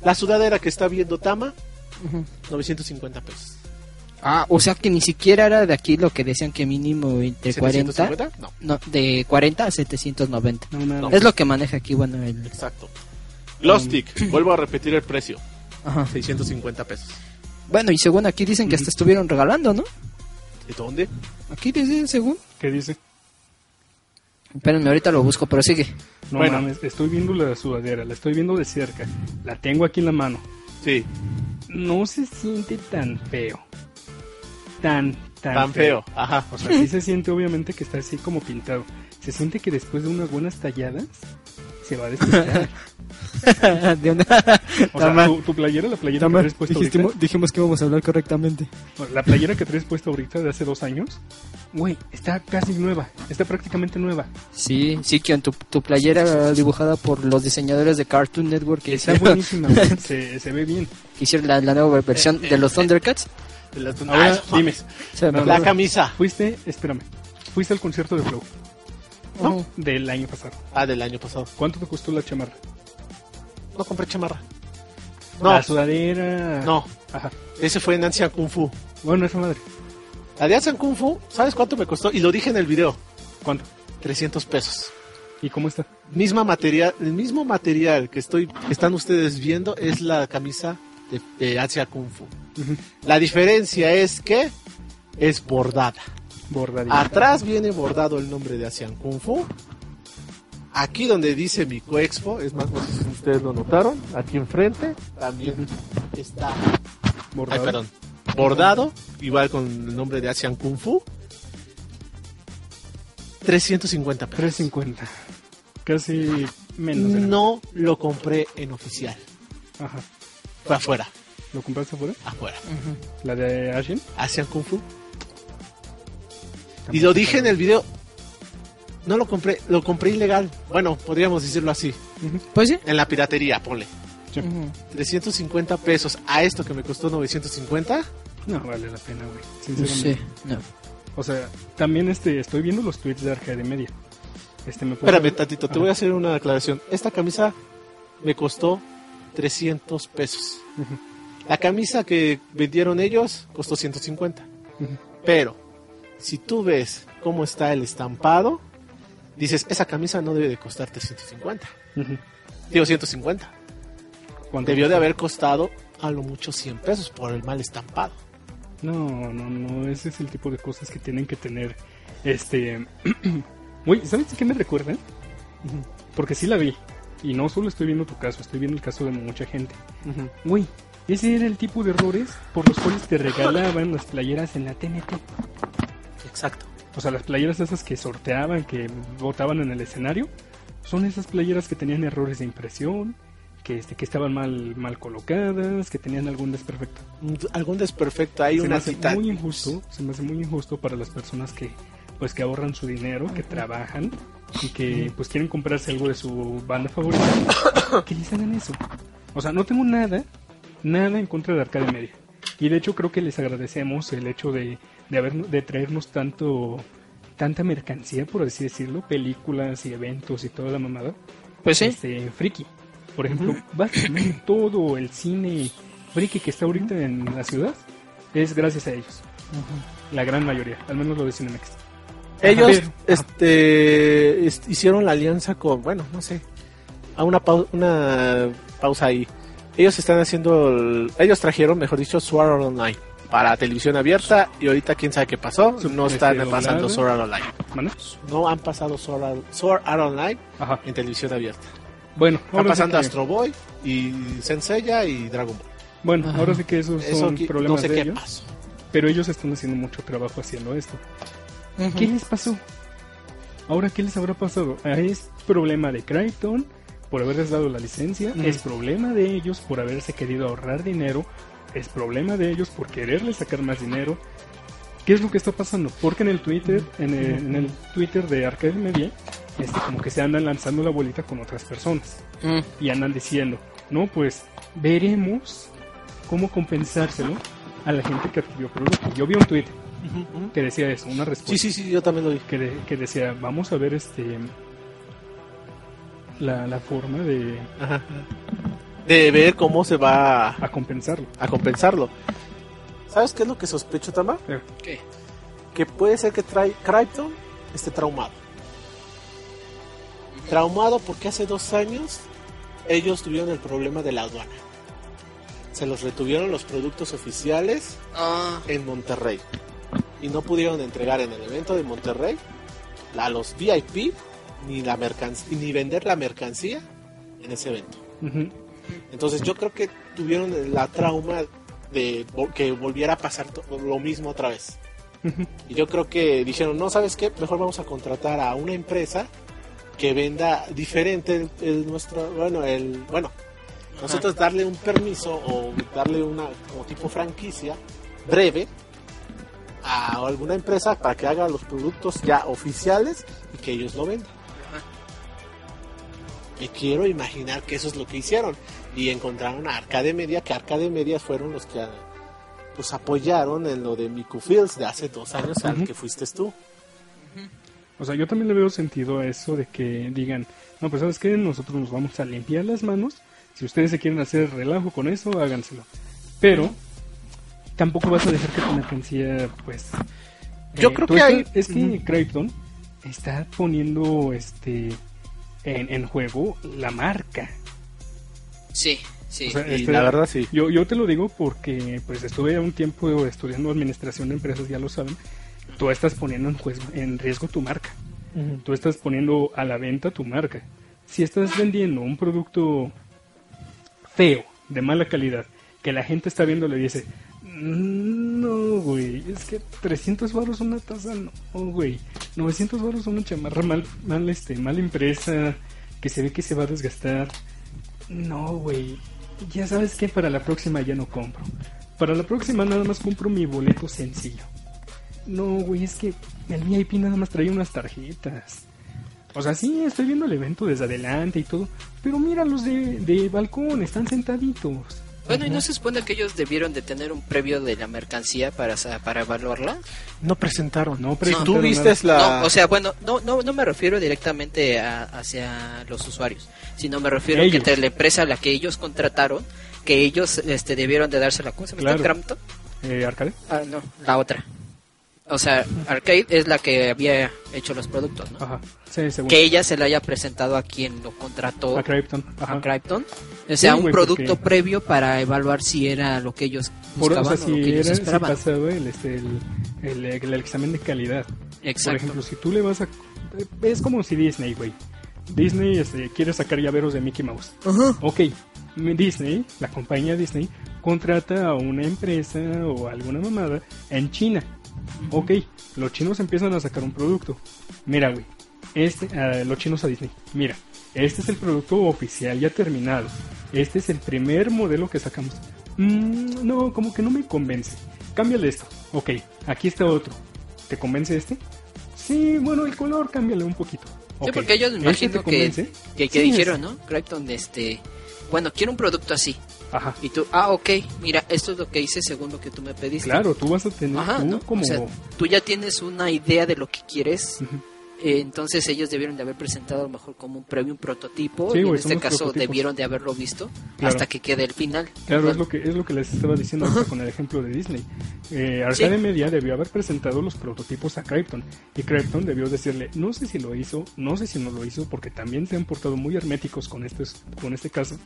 La sudadera que está viendo Tama, Ujú. 950 pesos. Ah, o sea que ni siquiera era de aquí lo que decían que mínimo entre 40. 750? No, No, de 40 a 790. No, nada. Es lo que maneja aquí, bueno, el... exacto. Glowstick, vuelvo a repetir el precio. Ajá. 650 pesos. Bueno, y según aquí dicen que hasta estuvieron regalando, ¿no? ¿De dónde? Aquí dicen, según. ¿Qué dice? Espérenme, ahorita lo busco, pero sigue. No Bueno. mames, estoy viendo la sudadera, la estoy viendo de cerca. La tengo aquí en la mano. Sí, No se siente tan feo. Tan, tan, tan feo. Ajá. O sea, sí se siente obviamente que está así como pintado. Se siente que después de unas buenas talladas se va a. De una- O sea, tu, tu playera, la playera Tama, que traes puesta dijimos, ahorita, dijimos que íbamos a hablar correctamente. la playera que traes puesta ahorita de hace dos años, güey, está casi nueva, está prácticamente nueva. Sí, sí, que tu, tu playera dibujada por los diseñadores de Cartoon Network que Está hicieron, buenísima, güey, [laughs] se, se ve bien. que hicieron la, la nueva versión de los Thundercats. De las- Ahora, Ah, dime, La camisa. fuiste, espérame, fuiste al concierto de Flow Ujú. del año pasado. Ah, del año pasado. ¿Cuánto te costó la chamarra? No compré chamarra. No, La sudadera. no. Ajá. Ese fue en Ancien Kung Fu. Bueno, esa madre. La de Ancien Kung Fu, ¿sabes cuánto me costó? Y lo dije en el video. ¿Cuánto? 300 pesos. ¿Y cómo está? Misma material, el mismo material que estoy, que están ustedes viendo es la camisa de, de Asia Kung Fu. La diferencia es que es bordada. Bordadita. Atrás viene bordado el nombre de Asian Kung Fu. Aquí donde dice mi Expo, es más, no sé si ustedes lo notaron, aquí enfrente también está, Bordado. ay, perdón, bordado, igual con el nombre de Asian Kung Fu. 350 pesos. 350. Casi menos. No lo compré en oficial, Ajá. fue afuera, ¿Lo compraste afuera? afuera. ¿La de Ashen? Asian Kung Fu. Y lo dije en el video, no lo compré, lo compré ilegal. Bueno, podríamos decirlo así. Pues sí. en la piratería, ponle. Sí. Ujú. 350 pesos a esto que me costó 950. No vale la pena, güey. Sí, Sinceramente. no. O sea, también este, estoy viendo los tweets de Arcade Media. Este me puso- Espérame tantito, te Ajá. voy a hacer una aclaración. Esta camisa me costó 300 pesos. La camisa que vendieron ellos costó 150. Ujú. Pero, si tú ves cómo está el estampado, dices, esa camisa no debe de costar 350. Ujú. Digo, 150. ¿Cuánto Debió de haber costado a lo mucho 100 pesos por el mal estampado. No, no, no. Ese es el tipo de cosas que tienen que tener. Este. [clears throat] Güey, ¿sabes qué me recuerda? Porque sí la vi. Y no solo estoy viendo tu caso, estoy viendo el caso de mucha gente. Güey, ese era el tipo de errores por los cuales te regalaban las playeras en la TNT. Exacto. O sea, las playeras esas que sorteaban, que botaban en el escenario, son esas playeras que tenían errores de impresión, que, este, que estaban mal, mal colocadas, que tenían algún desperfecto. Algún desperfecto, hay se me una hace titán. muy injusto, se me hace muy injusto para las personas que pues que ahorran su dinero, que trabajan y que pues quieren comprarse algo de su banda favorita, [coughs] que les hagan eso. O sea, no tengo nada, nada en contra de Arcade Media. Y de hecho creo que les agradecemos el hecho de, de haber de traernos tanto tanta mercancía, por así decirlo, películas y eventos y toda la mamada. Pues sí. Este, friki. Por ejemplo, básicamente [clears throat] todo el cine friki que está ahorita en la ciudad es gracias a ellos. La gran mayoría, al menos lo de Cinemex. Ellos este, est- hicieron la alianza con, bueno, no sé, a una, pau- una pausa ahí. Ellos están haciendo, el- ellos trajeron, mejor dicho, Sword Online para televisión abierta y ahorita quién sabe qué pasó, no están este, pasando. Sword Art Online. No han pasado Sword Art, Sword Art Online Ajá. en televisión abierta. Bueno, Están ahora sí pasando que, Astro Boy y Senseiya y Dragon Ball. bueno, Ajá. ahora sí que esos Eso son problemas no sé de qué ellos, pasó. pero ellos están haciendo mucho trabajo haciendo esto. ¿Qué les pasó? Ahora, ¿qué les habrá pasado? Ah, Es problema de Crichton por haberles dado la licencia, Mm. es problema de ellos por haberse querido ahorrar dinero, es problema de ellos por quererle sacar más dinero. ¿Qué es lo que está pasando? Porque en el Twitter, en el, en el Twitter de Arcade Media, este, como que se andan lanzando la bolita con otras personas Mm. y andan diciendo, no, pues veremos cómo compensárselo a la gente que adquirió producto. Yo vi un tweet que decía eso, una respuesta. Sí, sí, sí, yo también lo vi. Que, de- que decía, vamos a ver este la, la forma de Ajá. De ver cómo se va a compensarlo. a compensarlo. ¿Sabes qué es lo que sospecho, Tama? Eh, ¿Qué? Que puede ser que trae Krypton esté traumado. Traumado porque hace dos años ellos tuvieron el problema de la aduana. Se los retuvieron los productos oficiales Ah, en Monterrey. Y no pudieron entregar en el evento de Monterrey a los VIP ni, la mercanc- ni vender la mercancía en ese evento. ujú. Entonces yo creo que tuvieron la trauma de que volviera a pasar lo mismo otra vez. [laughs] Y yo creo que dijeron, no, ¿sabes qué? Mejor vamos a contratar a una empresa que venda diferente el, el nuestro, bueno, el, bueno, nosotros darle un permiso o darle una como tipo franquicia breve a alguna empresa para que haga los productos ya oficiales y que ellos lo vendan. Y quiero imaginar que eso es lo que hicieron. Y encontraron a Arcade Media, que Arcade Media fueron los que pues apoyaron en lo de Miku Fields de hace dos años al que fuiste tú. O sea, yo también le veo sentido a eso de que digan, no, pues sabes qué, nosotros nos vamos a limpiar las manos. Si ustedes se quieren hacer relajo con eso, háganselo. Pero tampoco vas a dejar que tu mercancía, pues... Yo eh, creo que hay- Es que. Krypton está poniendo este en, en juego la marca. Sí, sí. O sea, este, la verdad sí. Yo, yo te lo digo porque pues estuve un tiempo estudiando administración de empresas, ya lo saben. Tú estás poniendo en, juez- en riesgo tu marca. Tú estás poniendo a la venta tu marca. Si estás vendiendo un producto feo, de mala calidad, que la gente está viendo, le dice, "Mm, no, güey, es que 300 baros una taza, no, güey, 900 baros una chamarra mal, mal, este, mal impresa, que se ve que se va a desgastar. No, güey, ya sabes que para la próxima ya no compro. Para la próxima nada más compro mi boleto sencillo. No, güey, es que el VIP nada más traía unas tarjetas. O sea, sí, estoy viendo el evento desde adelante y todo. Pero mira los de, de balcón, están sentaditos. Bueno, ¿y no se supone que ellos debieron de tener un previo de la mercancía para, para evaluarla? No presentaron. No Si presentaron tú nada. vistes la... No, o sea, bueno, no, no, no me refiero directamente a- hacia los usuarios, sino me refiero Ellos. que entre la empresa a la que ellos contrataron, que ellos este, debieron de dársela. ¿Cómo se llama? Claro. Crampton? Eh, ¿Arcade? Ah, no, la otra. O sea, Arcade es la que había hecho los productos, ¿no? Ajá. Sí, según. Que ella se la haya presentado a quien lo contrató, A Krypton. Ajá. a Krypton. O sea, Sí, un producto porque- previo para evaluar si era lo que ellos Por, o buscaban sea, o lo si, que ellos era, si esperaban. pasaba el, este, el, el, el examen de calidad. Por Exacto. ejemplo, si tú le vas a... Es como si Disney, güey. Disney este, quiere sacar llaveros de Mickey Mouse. Ajá. Ok, Disney, la compañía Disney, contrata a una empresa o alguna mamada en China. Ok, los chinos empiezan a sacar un producto. Mira, güey, este, ah, los chinos a Disney, mira, este es el producto oficial ya terminado. Este es el primer modelo que sacamos. Mm, no, como que no me convence. Cámbiale esto. Ok, aquí está otro. ¿Te convence este? Sí, bueno, el color cámbiale un poquito. Sí, porque ellos me ¿este imagino te que, convence? que, que Sí, dijeron, ¿no? Este, bueno, quiero un producto así. Ajá. Y tú, ah, ok, mira, esto es lo que hice según lo que tú me pediste. Claro, tú vas a tener Ajá, tú ¿no? como... O sea, tú ya tienes una idea de lo que quieres. Ujú. Eh, entonces ellos debieron de haber presentado a lo mejor como un previo, un prototipo. Sí, y en este caso debieron de haberlo visto Claro. hasta que quede el final. Claro, ¿verdad? es lo que es lo que les estaba diciendo [laughs] con el ejemplo de Disney. Eh, Arcade Sí. Media debió haber presentado los prototipos a Krypton y Krypton debió decirle, no sé si lo hizo, no sé si no lo hizo, porque también se han portado muy herméticos con este con este caso,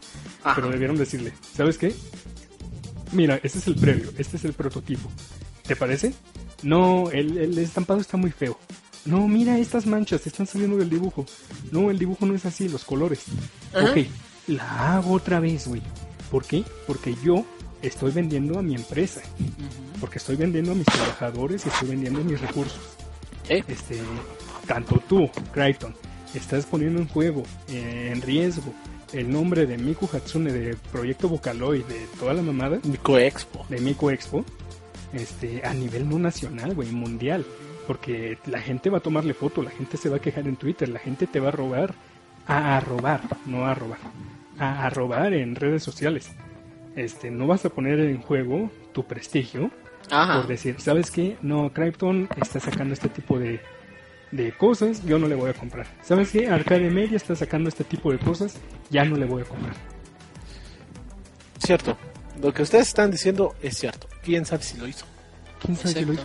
Ajá. pero debieron decirle, ¿sabes qué? Mira, este es el previo, este es el prototipo. ¿Te parece? No, el, el estampado está muy feo. No, mira estas manchas, están saliendo del dibujo. No, el dibujo no es así, los colores. Ajá. Ok, la hago otra vez, güey. ¿Por qué? Porque yo estoy vendiendo a mi empresa. Porque estoy vendiendo a mis trabajadores y estoy vendiendo mis recursos. Sí. Este, tanto tú, Krypton, estás poniendo en juego, eh, en riesgo, el nombre de Miku Hatsune, de Proyecto Vocaloid, de toda la mamada, Mico Expo. de Miku Expo, este, a nivel no nacional, güey, mundial. Porque la gente va a tomarle foto, la gente se va a quejar en Twitter, la gente te va a robar, a, a robar, no a robar, a, a robar en redes sociales. Este, no vas a poner en juego tu prestigio Ajá. por decir, ¿sabes qué? No, Crypton está sacando este tipo de, de cosas, yo no le voy a comprar. ¿Sabes qué? Arcade Media está sacando este tipo de cosas, ya no le voy a comprar. Cierto. Lo que ustedes están diciendo es cierto. ¿Quién sabe si lo hizo? ¿Quién sabe si lo hizo?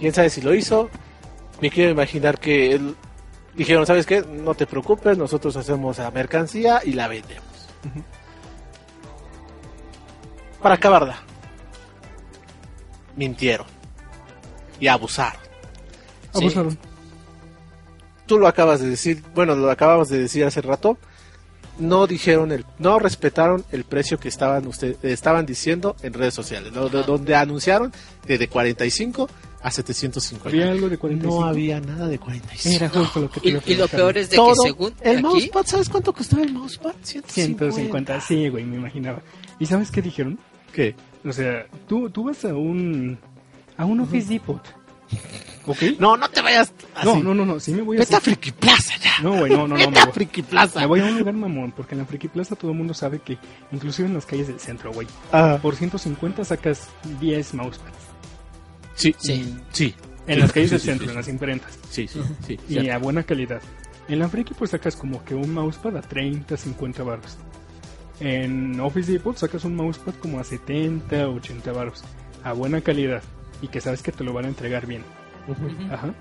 ¿Quién sabe si lo hizo? Me quiero imaginar que él... dijeron, ¿sabes qué? No te preocupes, nosotros hacemos la mercancía y la vendemos. Para acabarla. Mintieron. Y abusaron. Sí. Abusaron. Tú lo acabas de decir, bueno, lo acabamos de decir hace rato. No dijeron el, no respetaron el precio que estaban ustedes estaban diciendo en redes sociales, donde anunciaron que de 45 a 750. ¿Había algo de 45? No había nada de 45. Era justo lo que te Y, y lo peor es de Todo. que según el aquí, mousepad, ¿sabes cuánto costaba el mousepad? 150. 150, sí, güey, me imaginaba. ¿Y sabes qué dijeron? ¿Qué? O sea, tú, tú vas a un a un Office Depot, ¿ok? No, no te vayas así. no, no, no, no, sí me voy a... Vete a Friki Plaza ya. No, güey, no, no, no, Vete a voy. Friki Plaza. Me voy a un lugar mamón, porque en la Friki Plaza todo el mundo sabe que, inclusive en las calles del centro, güey, Ah, por 150 sacas 10 mousepads. Sí, Sí. sí. En Sí, las calles sí, del sí, centro, sí, en las imprentas. Sí, sí, sí. Y cierto. a buena calidad. En la Friki pues sacas como que un mousepad a 30, 50 baros. En Office Depot sacas un mousepad como a 70, 80 baros. A buena calidad. Y que sabes que te lo van a entregar bien. Ajá.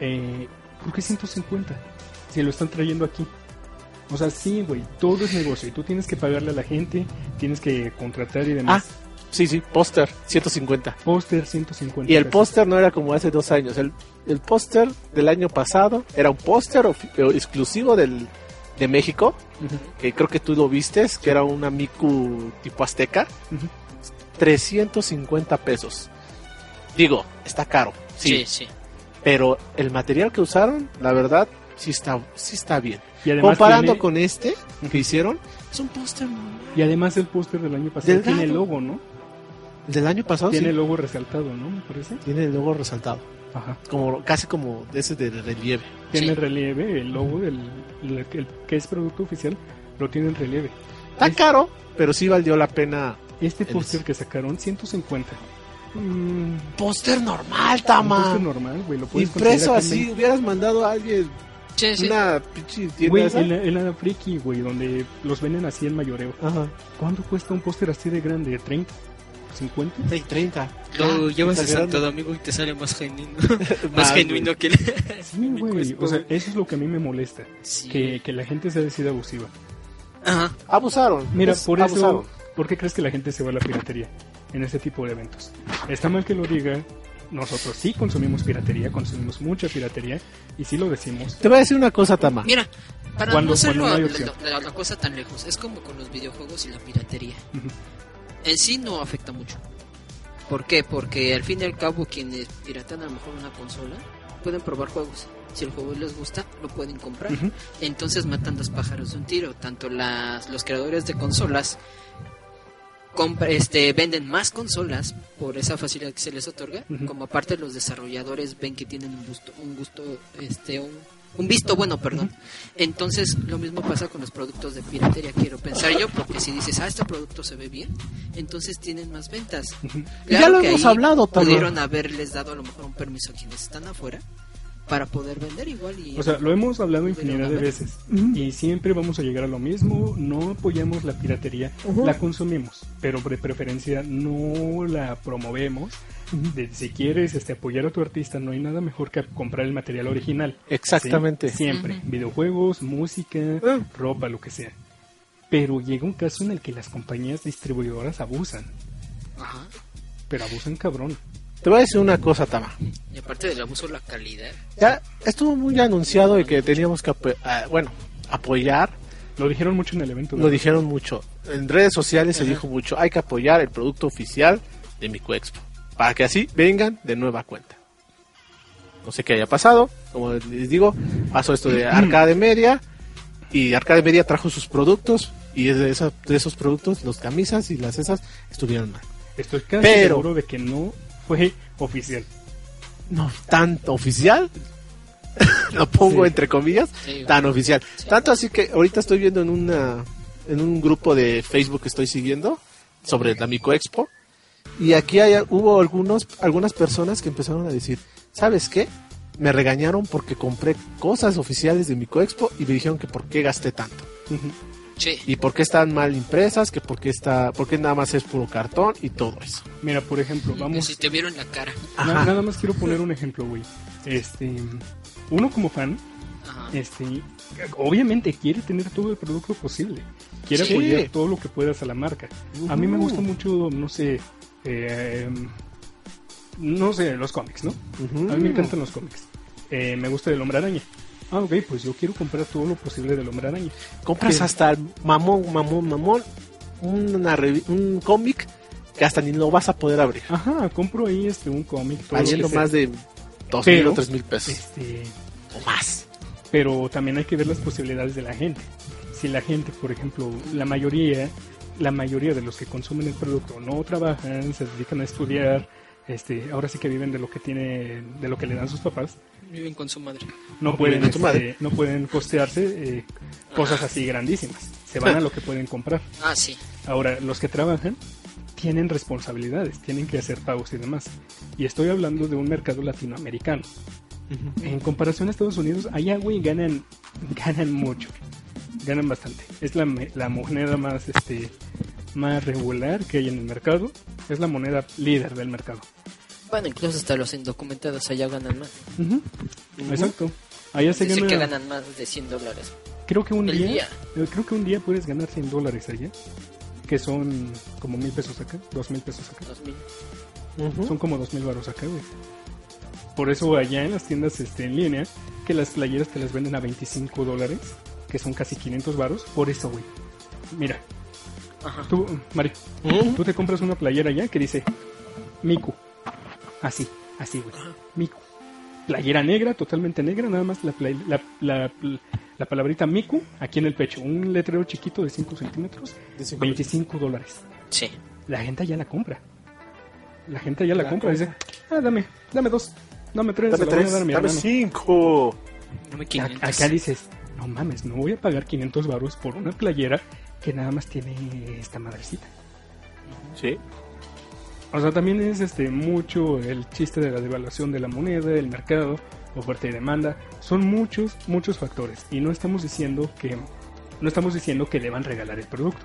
Eh, ¿Por qué 150? Si lo están trayendo aquí. O sea, sí, güey, todo es negocio. Y tú tienes que pagarle a la gente, tienes que contratar y demás. Ah, sí, sí, póster, 150. Póster 150. Y el póster no era como hace dos años. El, el póster del año pasado era un póster eh, exclusivo del, de México, que creo que tú lo vistes, que era una Miku tipo azteca. ujú. 350 pesos. Digo, está caro, sí, sí, sí. pero el material que usaron, la verdad, sí está, sí está bien. Y Comparando tiene- con este que hicieron, es un póster. Y además el póster del año pasado Delgado. tiene el logo, ¿no? El del año pasado Tiene sí, el logo resaltado, ¿no? Me parece. tiene el logo resaltado, Ajá. como casi como de ese de relieve. Tiene Sí. relieve, el logo del el, el que es producto oficial, lo tiene en relieve. Está Es- caro, pero sí valió la pena. Este póster que sacaron, 150. Mm, Póster normal, un Tama. póster normal, güey. Lo puedes Impreso en así, hubieras mandado a alguien Sí, sí. una pinche tienda Güey, esa. en la, en la friki, güey, donde los venden así en mayoreo. Ajá. ¿Cuánto cuesta un póster así de grande? ¿30? ¿50? Sí, 30. Lo Ah, llevas a. Santo Domingo y te sale más genuino. [laughs] [laughs] Más, genuino que el... [laughs] Sí, güey. O sea, eso es lo que a mí me molesta. Sí. Que, que la gente sea así de abusiva. Ajá. Abusaron. Mira, Es- por eso, abusaron. ¿por qué crees que la gente se va a la piratería en este tipo de eventos? Está mal que lo diga, nosotros sí consumimos piratería, consumimos mucha piratería, y sí lo decimos. Te voy a decir una cosa, Tama. Mira, para Cuando- no hacerlo no la, la- la cosa tan lejos, es como con los videojuegos y la piratería. Ujú. En sí no afecta mucho. ¿Por qué? Porque al fin y al cabo quienes piratean a lo mejor una consola pueden probar juegos. Si el juego les gusta, lo pueden comprar. Entonces matan dos pájaros de un tiro. Tanto las, los creadores de consolas compra- este, venden más consolas por esa facilidad que se les otorga, como aparte los desarrolladores ven que tienen un gusto, un gusto, este, un, un visto bueno, perdón. Entonces lo mismo pasa con los productos de piratería, quiero pensar yo, porque si dices, ah, este producto se ve bien, entonces tienen más ventas. Ya lo que hemos ahí hablado, Tama. Pudieron haberles dado a lo mejor un permiso a quienes están afuera para poder vender igual y O sea, lo hemos hablado infinidad de veces. Y siempre vamos a llegar a lo mismo. No apoyamos la piratería, la consumimos, pero de preferencia no la promovemos. De- si quieres este, apoyar a tu artista, no hay nada mejor que comprar el material original. Exactamente. ¿sí? Siempre. Videojuegos, música, Ah. ropa, lo que sea. Pero llega un caso en el que las compañías distribuidoras abusan. Ajá. Pero abusan cabrón. Te voy a decir una cosa, Tama. Y aparte del abuso la calidad. Ya estuvo muy anunciado de que teníamos que, ah, bueno, apoyar. Lo dijeron mucho en el evento. Lo dijeron mucho. En redes sociales se dijo mucho. Hay que apoyar el producto oficial de Mico Expo. Para que así vengan de nueva cuenta. No sé qué haya pasado. Como les digo, pasó esto de Arcade Media. Y Arcade Media trajo sus productos. Y de, esa- de esos productos, los camisas y las esas estuvieron mal. Estoy casi Pero- seguro de que no fue oficial. No tanto oficial. [laughs] Lo pongo Sí. entre comillas. Sí, tan oficial. Sí. Tanto así que ahorita estoy viendo en una en un grupo de Facebook que estoy siguiendo sobre la Mico Expo Y aquí hay, hubo algunos, algunas personas que empezaron a decir, ¿sabes qué? Me regañaron porque compré cosas oficiales de mi Coexpo y me dijeron que por qué gasté tanto. Sí. Y por qué están mal impresas, que por qué, está, por qué nada más es puro cartón y todo eso. Mira, por ejemplo, vamos. Si te vieron la cara. na- nada más quiero poner un ejemplo, güey. Este. Uno como fan, Ajá. este. Obviamente quiere tener todo el producto posible. Quiere Sí. apoyar todo lo que puedas a la marca. A mí me gusta mucho, no sé. Eh, no sé, los cómics, ¿no? A mí me encantan los cómics. Eh, me gusta el hombre araña. Ah, ok, pues yo quiero comprar todo lo posible del hombre araña. Compras ¿Qué? hasta mamón, mamón, mamón, una un cómic que hasta ni lo vas a poder abrir. Ajá, compro ahí este un cómic. Valiendo más de dos mil o tres mil pesos. Este, O más. pero también hay que ver las posibilidades de la gente. Si la gente, por ejemplo, la mayoría, la mayoría de los que consumen el producto no trabajan, se dedican a estudiar, este, ahora sí que viven de lo que tiene, de lo que le dan sus papás, Viven con su madre. no pueden, tu este, madre. no pueden costearse eh, cosas así grandísimas. Se van a lo que pueden comprar. Ah, sí. Ahora, los que trabajan tienen responsabilidades, tienen que hacer pagos y demás. Y estoy hablando de un mercado latinoamericano. En comparación a Estados Unidos, allá, güey, ganan, ganan mucho. Ganan bastante. Es la, me- la moneda más, este, más regular que hay en el mercado. Es la moneda líder del mercado. Bueno, incluso hasta los indocumentados allá ganan más. Exacto. Allá se gana, que ganan más de 100 dólares. creo que un día, día. eh, creo que un día puedes ganar 100 dólares allá. Que son como mil pesos acá, dos mil pesos acá. 2000. Ujú. Son como dos mil baros acá, güey. Por eso allá en las tiendas este, en línea, que las playeras te las venden a 25 dólares, que son casi 500 baros. Por eso, güey. Mira, Ajá. tú, Mari, Ujú. tú te compras una playera allá que dice Miku. Así, así, güey. Miku. Playera negra, totalmente negra, nada más la, play- la, la, la palabrita Miku aquí en el pecho. Un letrero chiquito de 5 centímetros, De cinco 25 dólares. Sí. La gente ya la compra. La gente ya la, La compra. Dice, ah, dame, dame dos. Dame tres, Dame tres, dame hermano. cinco. Dame A- 500. Acá dices, no mames, no voy a pagar 500 baros por una playera que nada más tiene esta madrecita. Sí. O sea, también es este mucho el chiste de la devaluación de la moneda, el mercado, oferta y demanda. Son muchos, muchos factores. Y no estamos diciendo que no estamos diciendo que deban regalar el producto.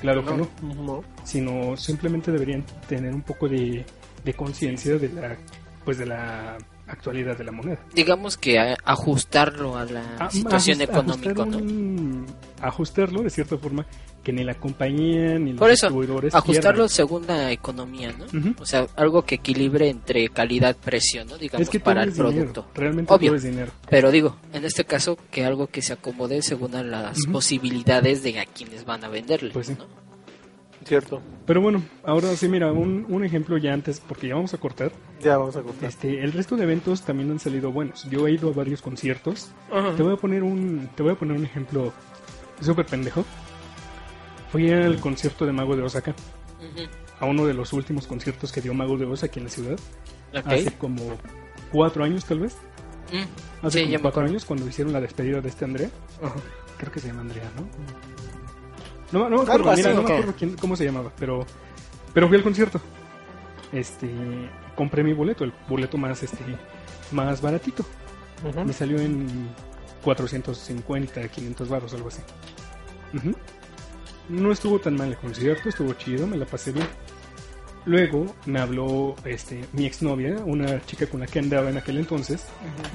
Claro que no. No. Sino simplemente deberían tener un poco de, de conciencia de la pues de la actualidad de la moneda. Digamos que a- ajustarlo a la Ah, situación ajust- económica, ajustar ¿no? ajustarlo de cierta forma que ni la compañía ni los Por eso, distribuidores ajustarlo según la economía, ¿no? O sea, algo que equilibre entre calidad-precio, ¿no? Digamos, es que para el dinero, producto. realmente Obvio. todo es dinero. Pero digo, en este caso, que algo que se acomode según a las posibilidades de a quienes van a venderle, Pues sí. ¿no? Cierto. Pero bueno, ahora sí, mira, un, un ejemplo ya antes, porque ya vamos a cortar. Ya vamos a cortar. Este, el resto de eventos también han salido buenos. Yo he ido a varios conciertos. Te voy a poner un, te voy a poner un ejemplo súper pendejo. Fui al concierto de Mago de Osaka, Ujú. a uno de los últimos conciertos que dio Mago de Oz aquí en la ciudad. Hace como cuatro años tal vez. Mm. Hace Sí, como cuatro acuerdo. años cuando hicieron la despedida de este Andrea. Creo que se llama Andrea, ¿no? No, no me acuerdo, mira, no ¿o me acuerdo quién- cómo se llamaba, pero, pero fui al concierto. Este, compré mi boleto, el boleto más, este, más baratito. Ujú. Me salió en 450, 500 baros, algo así. Ujú. No estuvo tan mal el concierto, estuvo chido, me la pasé bien. Luego me habló este, mi exnovia, una chica con la que andaba en aquel entonces,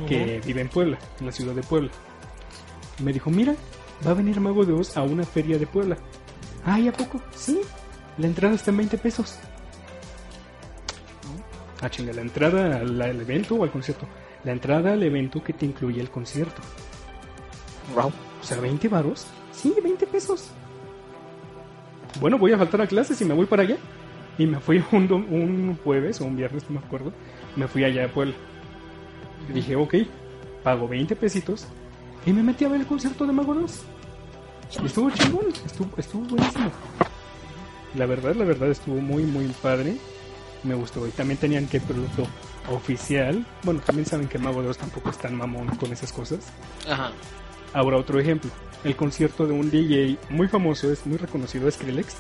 que vive en Puebla, en la ciudad de Puebla. Me dijo, mira, va a venir Mago de Oz a una feria de Puebla. Ay, ¿a poco? Sí, la entrada está en 20 pesos. Ah, chinga, la entrada al, al evento o al concierto. La entrada al evento que te incluye el concierto. Wow. O sea, 20 varos. Sí, 20 pesos. Bueno, voy a faltar a clases y me voy para allá. Y me fui un, un jueves o un viernes, no me acuerdo. Me fui allá a Puebla. Y dije, ok, pago 20 pesitos. Y me metí a ver el concierto de Mago 2. Y estuvo chingón, estuvo, estuvo buenísimo. La verdad, la verdad, estuvo muy, muy padre. Me gustó. Y también tenían que producto oficial. Bueno, también saben que Mago 2 tampoco es tan mamón con esas cosas. Ajá. Ahora otro ejemplo, el concierto de un DJ muy famoso, es muy reconocido, Skrillex.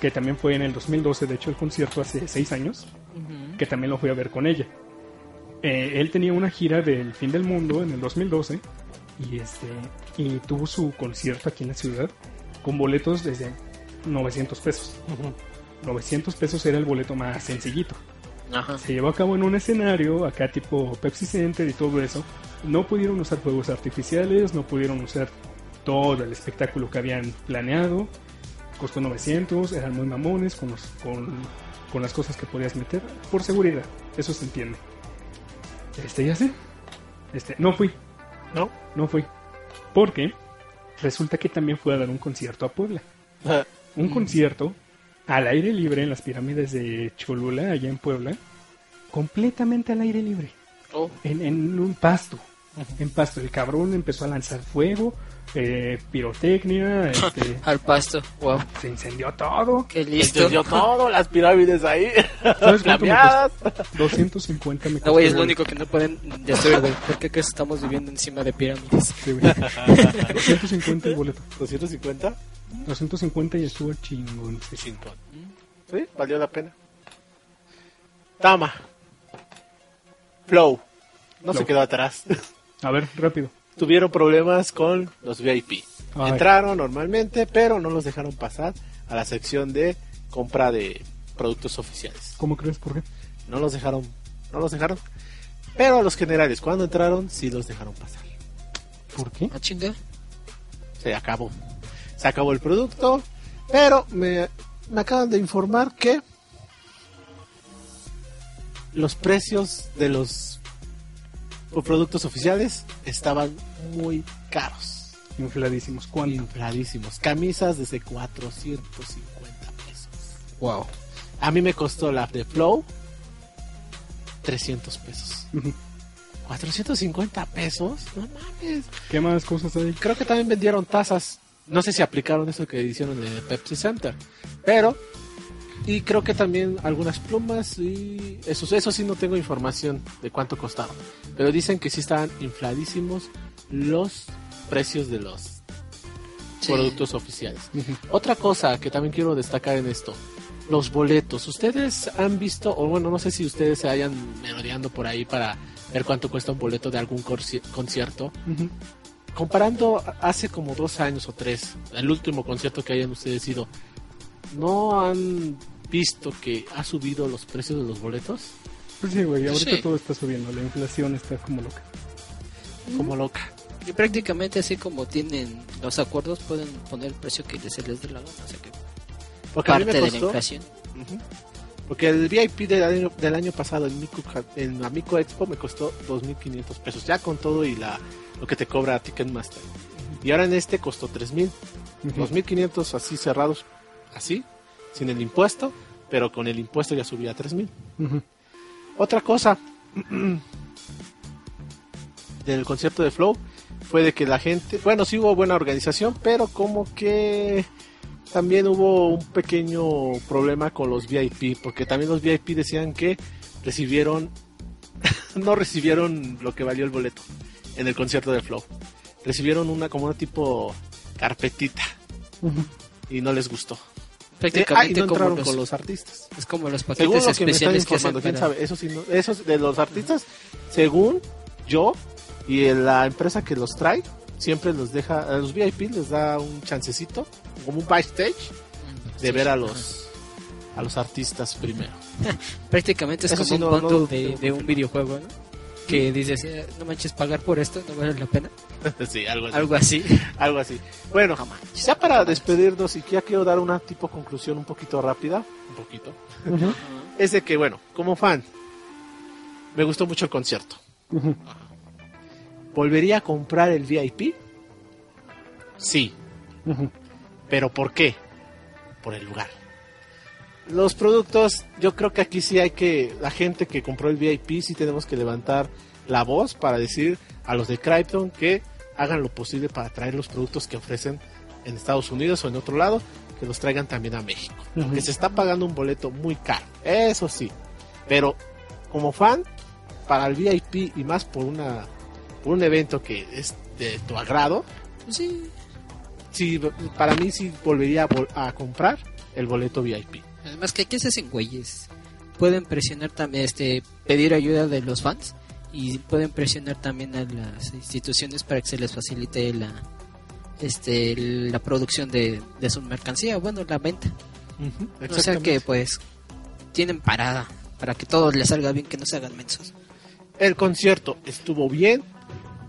que también fue en el 2012, de hecho el concierto hace seis años, que también lo fui a ver con ella. Eh, él tenía una gira del fin del mundo en el 2012 y este y tuvo su concierto aquí en la ciudad con boletos desde 900 pesos. 900 pesos era el boleto más sencillito. Ajá. Se llevó a cabo en un escenario acá tipo Pepsi Center y todo eso. No pudieron usar fuegos artificiales, no pudieron usar todo el espectáculo que habían planeado. Costó 900, eran muy mamones con, los- con, con las cosas que podías meter. Por seguridad, eso se entiende. Este ya sé. Este, no fui, ¿No? no fui. Porque resulta que también fue a dar un concierto a Puebla. Un concierto al aire libre en las pirámides de Cholula, allá en Puebla. Completamente al aire libre. Oh, En, en un pasto. En pasto. El cabrón empezó a lanzar fuego, eh, pirotecnia, este, [laughs] al pasto. Wow. se incendió todo. Qué Listo. listo. Yo todo, las pirámides ahí. ¿Sabes [laughs] cuánto me Flameadas. costó? 250 me No, güey, es lo único que no pueden destruir, güey. ¿Por qué que estamos viviendo encima de pirámides? Sí, güey. [laughs] 250 el boleto. 250. 250 y estuvo chingón. sí, sí. Valió la pena. Tama. Flow. No se Flow. quedó atrás. A ver, rápido. Tuvieron problemas con los VIP. Ay. Entraron normalmente, pero no los dejaron pasar a la sección de compra de productos oficiales. ¿Cómo crees? ¿Por qué? No los dejaron, no los dejaron. Pero a los generales, cuando entraron, sí los dejaron pasar. ¿Por qué? Ah, chinga. Se acabó. Se acabó el producto, pero me, me acaban de informar que los precios de los productos oficiales estaban muy caros, Infladísimos. ¿Cuánto? infladísimos. Camisas desde 450 pesos. Wow. A mí me costó la de Flow 300 pesos. Ujú. 450 pesos, no mames. ¿Qué más cosas hay? Creo que también vendieron tazas. No sé si aplicaron eso que hicieron en el Pepsi Center. Pero. Y creo que también algunas plumas y. Eso, eso sí no tengo información de cuánto costaron. Pero dicen que sí estaban infladísimos los precios de los Sí. productos oficiales. Otra cosa que también quiero destacar en esto. Los boletos. ¿Ustedes han visto, o bueno, no sé si ustedes se hayan merodeando por ahí para ver cuánto cuesta un boleto de algún concierto? Comparando hace como dos años o tres, el último concierto que hayan ustedes ido, ¿no han visto que ha subido los precios de los boletos? Pues sí, güey, ahorita Sí. todo está subiendo. La inflación está como loca. Como loca. Y prácticamente así como tienen los acuerdos, pueden poner el precio que se les dé la gana. O sea que Porque a mí parte de la inflación. Porque el VIP del año, del año pasado en, Mico, en Amico Expo me costó 2.500 pesos, ya con todo y la lo que te cobra Ticketmaster. Y ahora en este costó 3.000. Ujú. 2.500 así cerrados, así, sin el impuesto, pero con el impuesto ya subía a 3.000. Ujú. Otra cosa del concierto de Flow fue de que la gente, bueno, sí hubo buena organización, pero como que también hubo un pequeño problema con los VIP, porque también los VIP decían que recibieron, [laughs] no recibieron lo que valió el boleto en el concierto de Flow. Recibieron una como una tipo carpetita y no les gustó. Prácticamente ah, no como los, con los artistas. es como los Según paquetes lo que me están que hacen sabe, eso sí, no- esos de los artistas, según yo y la empresa que los trae, siempre los deja, a los VIP les da un chancecito, como un backstage, de ver a los a los artistas primero. [laughs] Prácticamente es Eso como sí, un no- bundle de, de un videojuego, ¿no? Que dices, eh, no manches, pagar por esto no vale la pena. [laughs] sí, algo así. Algo así. [laughs] Algo así. Bueno, ya para despedirnos y que ya quiero dar una tipo conclusión un poquito rápida, un poquito, Ujú. es de que bueno, como fan, me gustó mucho el concierto. ¿Volvería a comprar el VIP? Sí. ¿Pero por qué? Por el lugar. Los productos, yo creo que aquí sí hay que, la gente que compró el VIP, sí tenemos que levantar la voz para decir a los de Crypton que hagan lo posible para traer los productos que ofrecen en Estados Unidos o en otro lado, que los traigan también a México. Que se está pagando un boleto muy caro, eso sí. Pero como fan, para el VIP y más por una por un evento que es de tu agrado, Sí. sí, para mí sí volvería a, vol- a comprar el boleto VIP. Además que aquí se hacen güeyes. Pueden presionar también, este, pedir ayuda de los fans y pueden presionar también a las instituciones para que se les facilite la, este, la producción de, de su mercancía, bueno, la venta. O sea que pues tienen parada para que todo les salga bien, que no se hagan mensos. El concierto estuvo bien,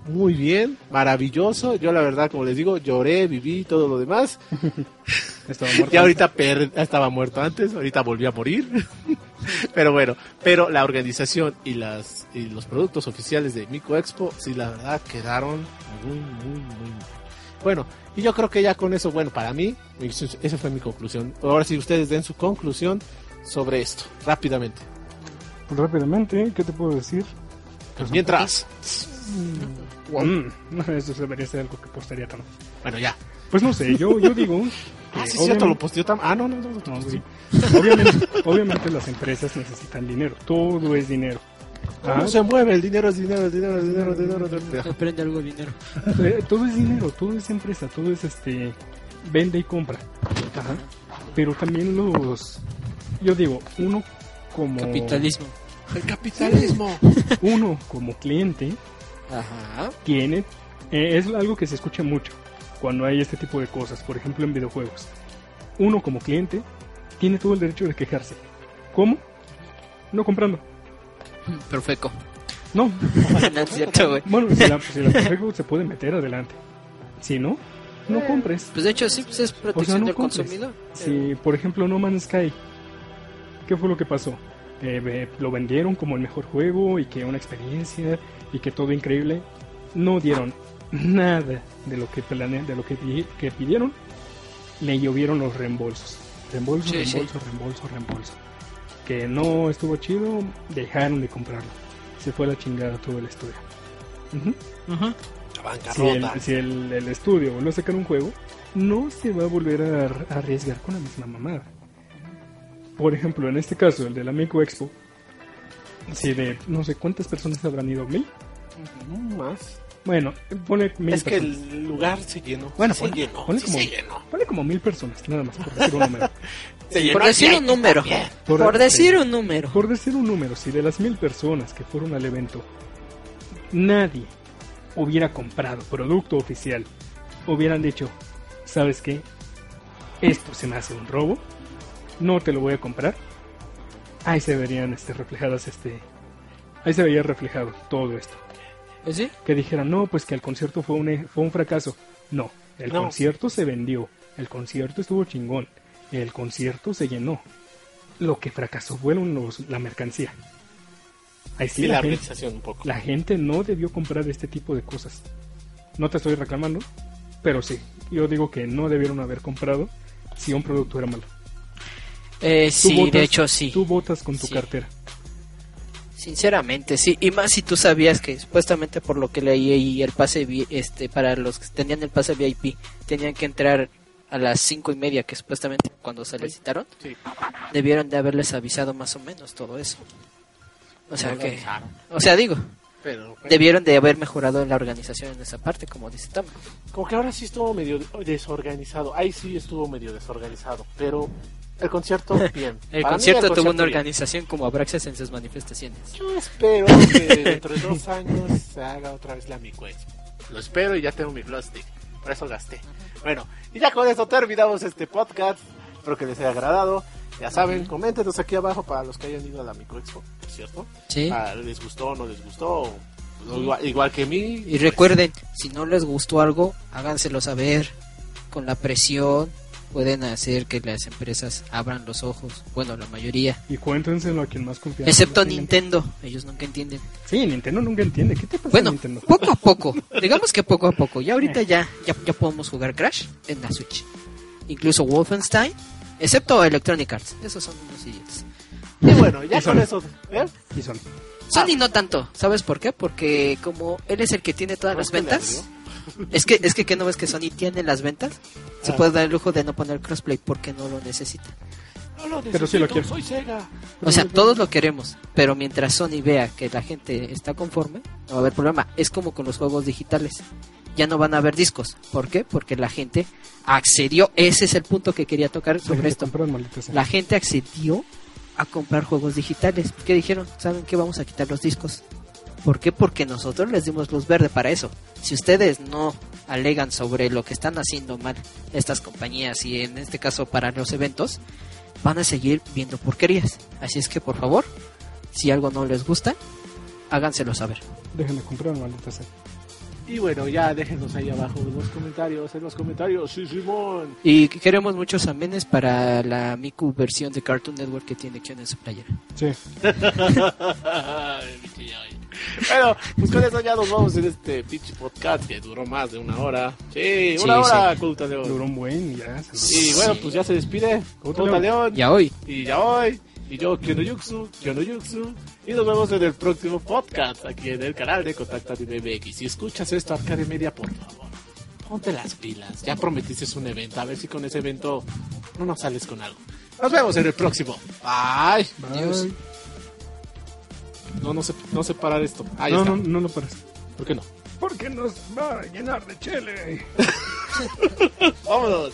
muy bien, maravilloso. Yo la verdad, como les digo, lloré, viví todo lo demás. [laughs] Estaba muerto. Y ahorita per- estaba muerto antes, ahorita volví a morir. [laughs] pero bueno, pero la organización y las y los productos oficiales de Mico Expo, sí, la verdad quedaron muy, muy, muy mal. Bueno, y yo creo que ya con eso, bueno, para mí, esa fue mi conclusión. Ahora sí, ustedes den su conclusión sobre esto, rápidamente. Pues rápidamente, ¿qué te puedo decir? Pues Mientras, Mm, [laughs] eso debería ser algo que postaría Tam. bueno, ya. Pues no sé, yo, yo digo. [laughs] Ah, sí, es cierto, lo obviamente- posteó Tam. Ah, no, no, no, no, No, no, sí. obviamente, obviamente las empresas necesitan dinero, todo es dinero. ¿Cómo Ajá. se mueve? El dinero es dinero, el dinero es dinero, el dinero, el dinero. Aprende algo de dinero. [laughs] Eh, todo es dinero, todo es empresa, todo es este vende y compra. Ajá. Pero también los yo digo, uno como Capitalismo. El capitalismo. uno como cliente Ajá. tiene eh, es algo que se escucha mucho cuando hay este tipo de cosas, por ejemplo en videojuegos. Uno como cliente tiene todo el derecho de quejarse. ¿Cómo? No comprando. Perfecto. No. [laughs] no es cierto, güey. Bueno, si la, si la Profeco se puede meter adelante. Si no, no compres. Pues de hecho sí, pues es protección no del compres. consumidor. Si, por ejemplo, No Man's Sky, ¿qué fue lo que pasó? Eh, lo vendieron como el mejor juego y que una experiencia y que todo increíble. No dieron nada de lo que plane- de lo que, que pidieron. Le llovieron los reembolsos. Reembolso, Sí, sí. reembolso, reembolso, reembolso. Que no estuvo chido, dejaron de comprarlo. Se fue a la chingada todo el estudio. La Si, el, si el, el estudio vuelve a sacar un juego, no se va a volver a arriesgar con la misma mamada. Por ejemplo, en este caso, el de la Mico Expo, si de no sé cuántas personas habrán ido, mil. Más. Bueno, pone mil Es que personas. el lugar se llenó. Bueno, se ponle- llenó. ponle sí como- se llenó. Pone como mil personas, nada más, por decir un número. [laughs] Se llenó Por decir un número. Por decir un número. Por decir un número, si de las mil personas que fueron al evento, nadie hubiera comprado producto oficial, hubieran dicho, ¿sabes qué? Esto se me hace un robo, no te lo voy a comprar. Ahí se verían este, reflejadas, este, ahí se vería reflejado todo esto. ¿Eh, ¿Sí? Que dijeran, no, pues que el concierto fue un, e- fue un fracaso. No, el No. concierto se vendió, el concierto estuvo chingón, el concierto se llenó. Lo que fracasó fueron los, la mercancía. Ahí sí, Sí, la, la gente, un poco. la gente no debió comprar este tipo de cosas. No te estoy reclamando, pero sí, yo digo que no debieron haber comprado si un producto era malo. Eh, sí, votas- de hecho sí. Tú votas con tu Sí. cartera. Sinceramente, sí. Y más si tú sabías que supuestamente por lo que leí ahí el pase, este, para los que tenían el pase VIP, tenían que entrar a las cinco y media, que supuestamente cuando se licitaron, Sí. debieron de haberles avisado más o menos todo eso. O sea No que, o sea, digo, Pero, bueno, debieron de haber mejorado la organización en esa parte, como dice Tam. como que ahora sí estuvo medio desorganizado. Ahí sí estuvo medio desorganizado. Pero el concierto, [laughs] bien. El Para concierto tuvo una bien. organización como Abraxas en sus manifestaciones. Yo espero que dentro de dos años se haga otra vez la Mi Quest. Lo espero y ya tengo mi plastic. Por eso gasté. Bueno, y ya con eso terminamos este podcast. Espero que les haya agradado. Ya saben, coméntenos aquí abajo para los que hayan ido a la Micro Expo, ¿cierto? Sí. Ah, ¿Les gustó o no les gustó? Igual, igual que mí. Y recuerden, si no les gustó algo, háganselo saber. Con la presión pueden hacer que las empresas abran los ojos. Bueno, la mayoría. Y cuéntenselo a quien más confianza. Excepto. Nintendo. Ellos nunca entienden. Sí, Nintendo nunca entiende. ¿Qué te pasa, Bueno, Nintendo? poco a poco. Digamos que poco a poco. Ya ahorita ya, ya, ya podemos jugar Crash en la Switch. Incluso Wolfenstein. Excepto Electronic Arts. Esos son unos idiotas. Y bueno, ya Y con Sony. eso. ¿eh? Y son. Sony no tanto. ¿Sabes por qué? Porque como él es el que tiene todas ¿No las ventas. Es que, es que, ¿qué no ves que Sony tiene las ventas? Se Ah. puede dar el lujo de no poner crossplay porque no lo necesita. No lo Pero sí lo quiero. Soy Sega. O sea, todos lo queremos, pero mientras Sony vea que la gente está conforme, no va a haber problema. Es como con los juegos digitales. ya no van a haber discos. ¿Por qué? Porque la gente accedió, ese es el punto que quería tocar sobre esto. La gente accedió a comprar juegos digitales. ¿Qué dijeron? ¿Saben qué? Vamos a quitar los discos. ¿Por qué? Porque nosotros les dimos luz verde para eso. Si ustedes no alegan sobre lo que están haciendo mal estas compañías y en este caso para los eventos, van a seguir viendo porquerías. Así es que por favor, si algo no les gusta, háganselo saber. Dejen de comprar, maldita sea. Y bueno, ya déjenos ahí abajo en los comentarios, en los comentarios, sí, Simón. Y queremos muchos amenes para la Miku versión de Cartoon Network que tiene Ken en su playera. Sí. [laughs] Bueno, pues con eso ya nos vamos en este pinche podcast que duró más de una hora. Sí, Sí, una hora, sí. Culta León. Duró un buen y ya. Y bueno, pues ya se despide. Culta Culta León. Ya hoy. Y ya hoy. Y yo, Kyonoyuxu, Kyonoyuxu. Y nos vemos en el próximo podcast aquí en el canal de Contacta MX. Si escuchas esto, Arcade Media, por favor, ponte las pilas. Ya prometiste un evento. A ver si con ese evento no nos sales con algo. Nos vemos en el próximo. Bye. Adiós. Bye. No, no sé, no sé parar esto. Ahí No, está. no, no lo pares. ¿Por qué no? Porque nos va a llenar de chile. [laughs] [laughs] Vámonos.